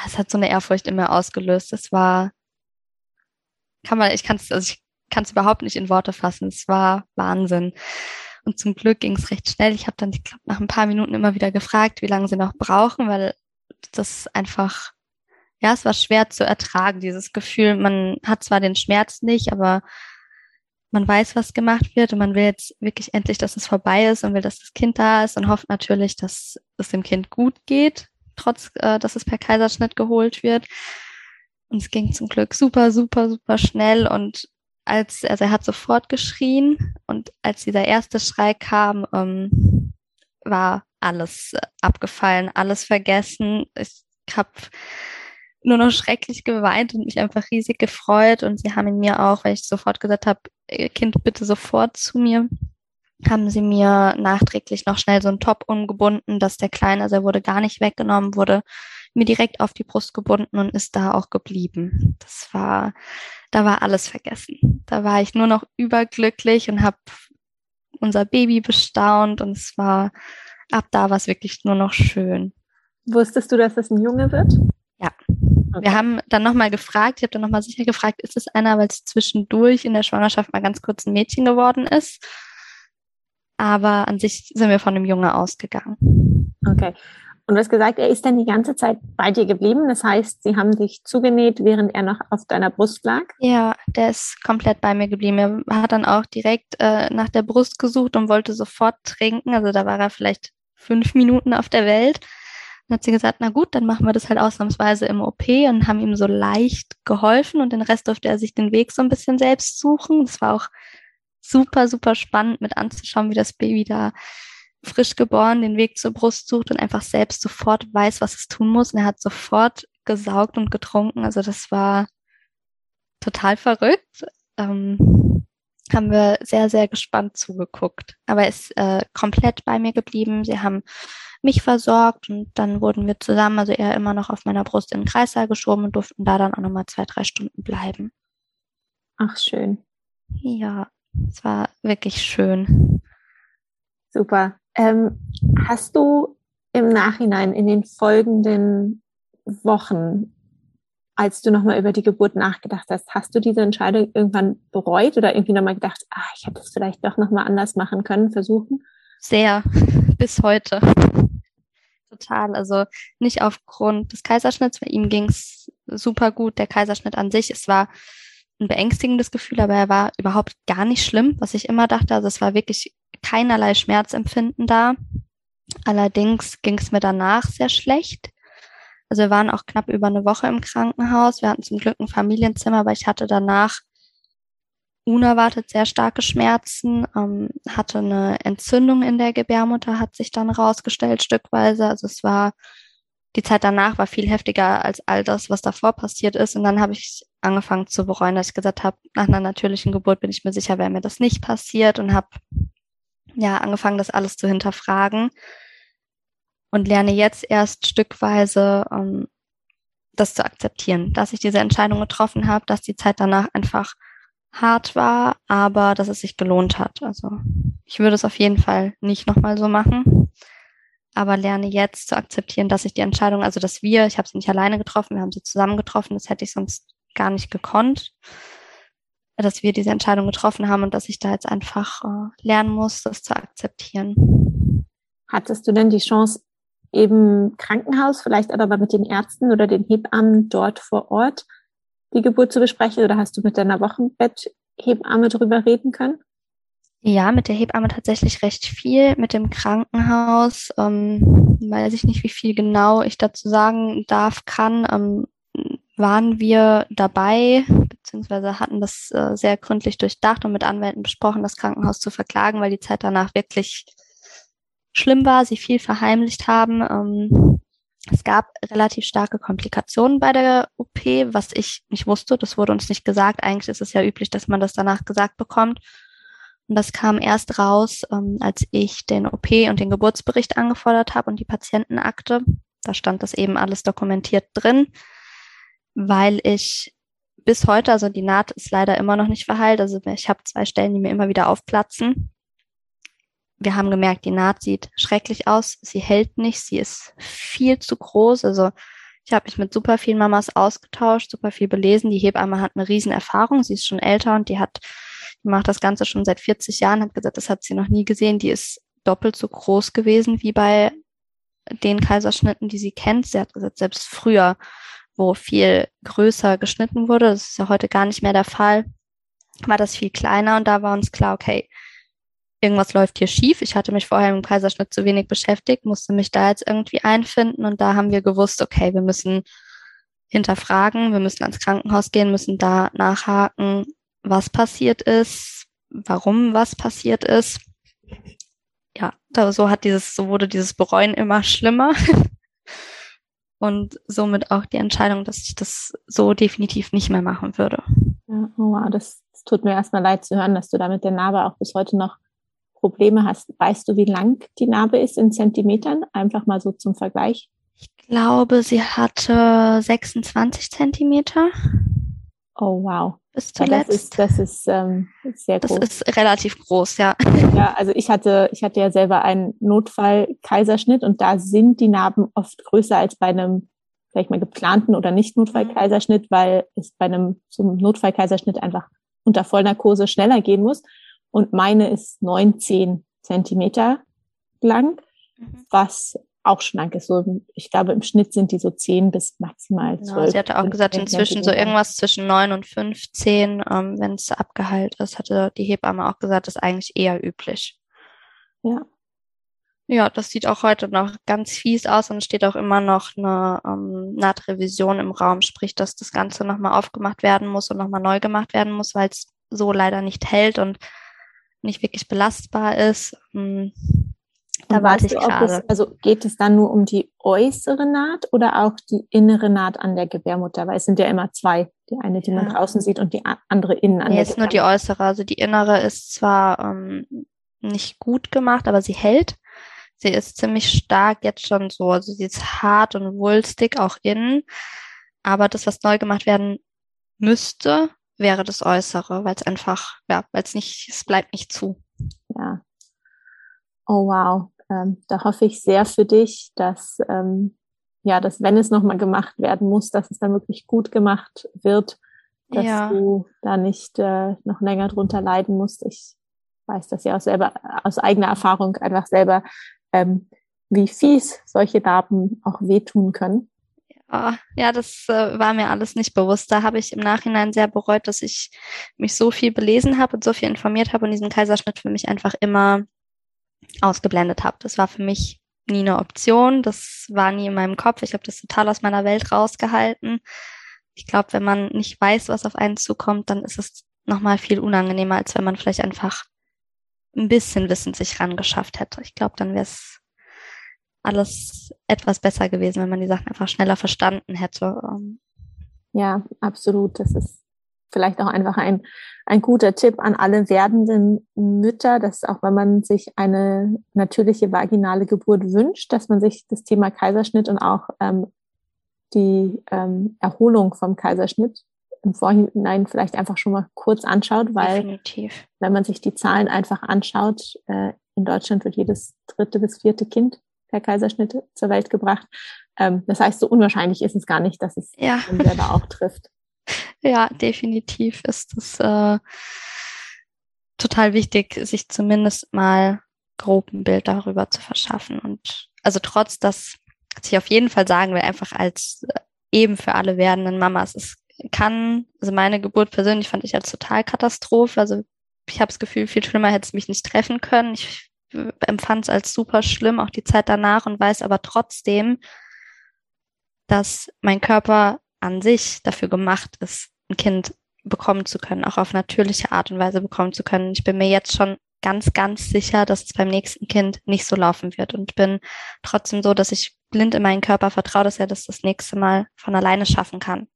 es hat so eine Ehrfurcht in mir ausgelöst. Es war, kann man, ich kann es, also ich kann es überhaupt nicht in Worte fassen. Es war Wahnsinn. Und zum Glück ging es recht schnell. Ich habe dann, ich glaube, nach ein paar Minuten immer wieder gefragt, wie lange sie noch brauchen, weil das einfach, ja, es war schwer zu ertragen, dieses Gefühl. Man hat zwar den Schmerz nicht, aber man weiß, was gemacht wird und man will jetzt wirklich endlich, dass es vorbei ist und will, dass das Kind da ist und hofft natürlich, dass es dem Kind gut geht, trotz, äh, dass es per Kaiserschnitt geholt wird. Und es ging zum Glück super, super, super schnell und als, also er hat sofort geschrien und als dieser erste Schrei kam, ähm, war alles abgefallen, alles vergessen. Ich habe nur noch schrecklich geweint und mich einfach riesig gefreut. Und sie haben in mir auch, weil ich sofort gesagt habe, Kind, bitte sofort zu mir, haben sie mir nachträglich noch schnell so einen Top umgebunden, dass der Kleine, also er wurde gar nicht weggenommen, wurde mir direkt auf die Brust gebunden und ist da auch geblieben. Das war, da war alles vergessen. Da war ich nur noch überglücklich und habe unser Baby bestaunt und es war ab da war es wirklich nur noch schön. Wusstest du, dass es ein Junge wird? Ja. Okay. Wir haben dann nochmal gefragt, ich habe dann nochmal sicher gefragt, ist es einer, weil es zwischendurch in der Schwangerschaft mal ganz kurz ein Mädchen geworden ist. Aber an sich sind wir von einem Junge ausgegangen. Okay. Und du hast gesagt, er ist dann die ganze Zeit bei dir geblieben. Das heißt, sie haben dich zugenäht, während er noch auf deiner Brust lag? Ja, der ist komplett bei mir geblieben. Er hat dann auch direkt äh, nach der Brust gesucht und wollte sofort trinken. Also da war er vielleicht fünf Minuten auf der Welt. Dann hat sie gesagt, na gut, dann machen wir das halt ausnahmsweise im OP und haben ihm so leicht geholfen und den Rest durfte er sich den Weg so ein bisschen selbst suchen. Das war auch super, super spannend mit anzuschauen, wie das Baby da frisch geboren den Weg zur Brust sucht und einfach selbst sofort weiß, was es tun muss. Und er hat sofort gesaugt und getrunken. Also das war total verrückt. Ähm, haben wir sehr, sehr gespannt zugeguckt. Aber er ist äh, komplett bei mir geblieben. Sie haben mich versorgt und dann wurden wir zusammen, also er immer noch auf meiner Brust in den Kreissaal geschoben und durften da dann auch nochmal zwei, drei Stunden bleiben. Ach, schön. Ja, es war wirklich schön. Super. Ähm, hast du im Nachhinein in den folgenden Wochen als du nochmal über die Geburt nachgedacht hast, hast du diese Entscheidung irgendwann bereut oder irgendwie nochmal gedacht, ah, ich hätte es vielleicht doch nochmal anders machen können, versuchen? Sehr, (laughs) bis heute. Total. Also nicht aufgrund des Kaiserschnitts, bei ihm ging es super gut. Der Kaiserschnitt an sich, es war ein beängstigendes Gefühl, aber er war überhaupt gar nicht schlimm, was ich immer dachte. Also es war wirklich keinerlei Schmerzempfinden da. Allerdings ging es mir danach sehr schlecht. Also wir waren auch knapp über eine Woche im Krankenhaus. Wir hatten zum Glück ein Familienzimmer, aber ich hatte danach unerwartet sehr starke Schmerzen, ähm, hatte eine Entzündung in der Gebärmutter, hat sich dann rausgestellt stückweise. Also es war, die Zeit danach war viel heftiger als all das, was davor passiert ist. Und dann habe ich angefangen zu bereuen, dass ich gesagt habe, nach einer natürlichen Geburt bin ich mir sicher, wäre mir das nicht passiert und habe ja angefangen, das alles zu hinterfragen und lerne jetzt erst stückweise ähm, das zu akzeptieren, dass ich diese Entscheidung getroffen habe, dass die Zeit danach einfach hart war, aber dass es sich gelohnt hat. Also ich würde es auf jeden Fall nicht nochmal so machen, aber lerne jetzt zu akzeptieren, dass ich die Entscheidung, also dass wir, ich habe sie nicht alleine getroffen, wir haben sie zusammen getroffen, das hätte ich sonst gar nicht gekonnt. dass wir diese Entscheidung getroffen haben und dass ich da jetzt einfach äh, lernen muss, das zu akzeptieren. Hattest du denn die Chance, eben Krankenhaus, vielleicht aber mit den Ärzten oder den Hebammen dort vor Ort die Geburt zu besprechen oder hast du mit deiner Wochenbetthebamme drüber reden können? Ja, mit der Hebamme tatsächlich recht viel. Mit dem Krankenhaus ähm, weiß ich nicht, wie viel genau ich dazu sagen darf, kann. Ähm, waren wir dabei, beziehungsweise hatten das äh, sehr gründlich durchdacht und mit Anwälten besprochen, das Krankenhaus zu verklagen, weil die Zeit danach wirklich schlimm war, sie viel verheimlicht haben. Ähm, es gab relativ starke Komplikationen bei der OP, was ich nicht wusste. Das wurde uns nicht gesagt. Eigentlich ist es ja üblich, dass man das danach gesagt bekommt. Und das kam erst raus, ähm, als ich den OP und den Geburtsbericht angefordert habe und die Patientenakte. Da stand das eben alles dokumentiert drin, weil ich bis heute, also die Naht ist leider immer noch nicht verheilt. Also ich habe zwei Stellen, die mir immer wieder aufplatzen wir haben gemerkt, die Naht sieht schrecklich aus, sie hält nicht, sie ist viel zu groß. Also ich habe mich mit super vielen Mamas ausgetauscht, super viel belesen. Die Hebamme hat eine riesen Erfahrung, sie ist schon älter und die hat, die macht das Ganze schon seit 40 Jahren, hat gesagt, das hat sie noch nie gesehen. Die ist doppelt so groß gewesen wie bei den Kaiserschnitten, die sie kennt. Sie hat gesagt, selbst früher, wo viel größer geschnitten wurde, das ist ja heute gar nicht mehr der Fall, war das viel kleiner und da war uns klar, okay, irgendwas läuft hier schief. Ich hatte mich vorher im Kaiserschnitt zu wenig beschäftigt, musste mich da jetzt irgendwie einfinden und da haben wir gewusst, okay, wir müssen hinterfragen, wir müssen ans Krankenhaus gehen, müssen da nachhaken, was passiert ist, warum was passiert ist. Ja, so hat dieses, so wurde dieses Bereuen immer schlimmer. (laughs) und somit auch die Entscheidung, dass ich das so definitiv nicht mehr machen würde. Ja, oh wow, das, das tut mir erstmal leid zu hören, dass du da mit der Narbe auch bis heute noch Probleme hast. Weißt du, wie lang die Narbe ist in Zentimetern? Einfach mal so zum Vergleich. Ich glaube, sie hatte 26 Zentimeter. Oh wow. Bis zuletzt. Ja, das ist, das ist ähm, sehr groß. Das ist relativ groß, ja. Ja, also ich hatte, ich hatte ja selber einen Notfall-Kaiserschnitt und da sind die Narben oft größer als bei einem vielleicht mal geplanten oder nicht Notfall-Kaiserschnitt, weil es bei einem zum Notfall-Kaiserschnitt einfach unter Vollnarkose schneller gehen muss und meine ist 19 Zentimeter lang, mhm. was auch schlank ist. So, ich glaube, im Schnitt sind die so 10 bis maximal 12. Genau, sie hatte auch gesagt, inzwischen so irgendwas zwischen 9 und 15, ähm, wenn es abgeheilt ist, hatte die Hebamme auch gesagt, ist eigentlich eher üblich. Ja. Ja, das sieht auch heute noch ganz fies aus und steht auch immer noch eine ähm, Nahtrevision im Raum, sprich, dass das Ganze nochmal aufgemacht werden muss und nochmal neu gemacht werden muss, weil es so leider nicht hält und nicht wirklich belastbar ist. Hm, da warte ich gerade. Also geht es dann nur um die äußere Naht oder auch die innere Naht an der Gebärmutter? Weil es sind ja immer zwei. Die eine, die ja. man draußen sieht und die andere innen an nee, der ist nur die äußere. Also die innere ist zwar ähm, nicht gut gemacht, aber sie hält. Sie ist ziemlich stark jetzt schon so. Also sie ist hart und wulstig auch innen. Aber das, was neu gemacht werden müsste, wäre das Äußere, weil es einfach, ja, weil es nicht, es bleibt nicht zu. Ja. Oh wow. Ähm, da hoffe ich sehr für dich, dass ähm, ja, dass wenn es nochmal gemacht werden muss, dass es dann wirklich gut gemacht wird, dass ja. du da nicht äh, noch länger drunter leiden musst. Ich weiß das ja auch selber aus eigener Erfahrung einfach selber, ähm, wie fies solche Narben auch wehtun können. Oh, ja, das äh, war mir alles nicht bewusst. Da habe ich im Nachhinein sehr bereut, dass ich mich so viel belesen habe und so viel informiert habe und diesen Kaiserschnitt für mich einfach immer ausgeblendet habe. Das war für mich nie eine Option. Das war nie in meinem Kopf. Ich habe das total aus meiner Welt rausgehalten. Ich glaube, wenn man nicht weiß, was auf einen zukommt, dann ist es nochmal viel unangenehmer, als wenn man vielleicht einfach ein bisschen Wissen sich rangeschafft hätte. Ich glaube, dann wäre es alles etwas besser gewesen, wenn man die Sachen einfach schneller verstanden hätte. Ja, absolut. Das ist vielleicht auch einfach ein, ein guter Tipp an alle werdenden Mütter, dass auch wenn man sich eine natürliche vaginale Geburt wünscht, dass man sich das Thema Kaiserschnitt und auch ähm, die ähm, Erholung vom Kaiserschnitt im Vorhinein vielleicht einfach schon mal kurz anschaut, weil Definitiv. wenn man sich die Zahlen einfach anschaut, äh, in Deutschland wird jedes dritte bis vierte Kind per Kaiserschnitt zur Welt gebracht. Ähm, das heißt, so unwahrscheinlich ist es gar nicht, dass es ja. selber auch trifft. (laughs) Ja, definitiv ist es äh, total wichtig, sich zumindest mal grob ein Bild darüber zu verschaffen. Und also trotz, dass ich auf jeden Fall sagen will, einfach als äh, eben für alle werdenden Mamas, es kann, also meine Geburt persönlich fand ich als total Katastrophe. Also ich habe das Gefühl, viel schlimmer hätte es mich nicht treffen können. Ich empfand es als super schlimm, auch die Zeit danach und weiß aber trotzdem, dass mein Körper an sich dafür gemacht ist, ein Kind bekommen zu können, auch auf natürliche Art und Weise bekommen zu können. Ich bin mir jetzt schon ganz, ganz sicher, dass es beim nächsten Kind nicht so laufen wird und bin trotzdem so, dass ich blind in meinen Körper vertraue, dass er das das nächste Mal von alleine schaffen kann.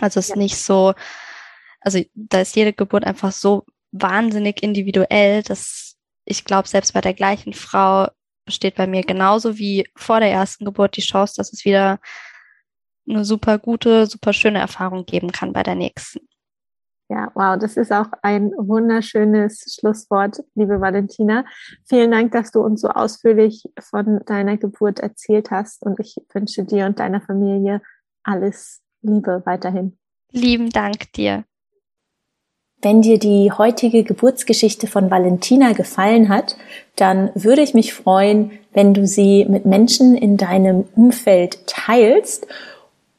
Also es ist ja. nicht so, also da ist jede Geburt einfach so wahnsinnig individuell, dass ich glaube, selbst bei der gleichen Frau besteht bei mir genauso wie vor der ersten Geburt die Chance, dass es wieder eine super gute, super schöne Erfahrung geben kann bei der nächsten. Ja, wow, das ist auch ein wunderschönes Schlusswort, liebe Valentina. Vielen Dank, dass du uns so ausführlich von deiner Geburt erzählt hast und ich wünsche dir und deiner Familie alles Liebe weiterhin. Lieben Dank dir. Wenn dir die heutige Geburtsgeschichte von Valentina gefallen hat, dann würde ich mich freuen, wenn du sie mit Menschen in deinem Umfeld teilst.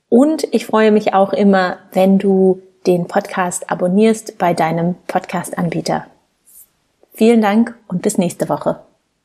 Und ich freue mich auch immer, wenn du den Podcast abonnierst bei deinem Podcast-Anbieter. Vielen Dank und bis nächste Woche.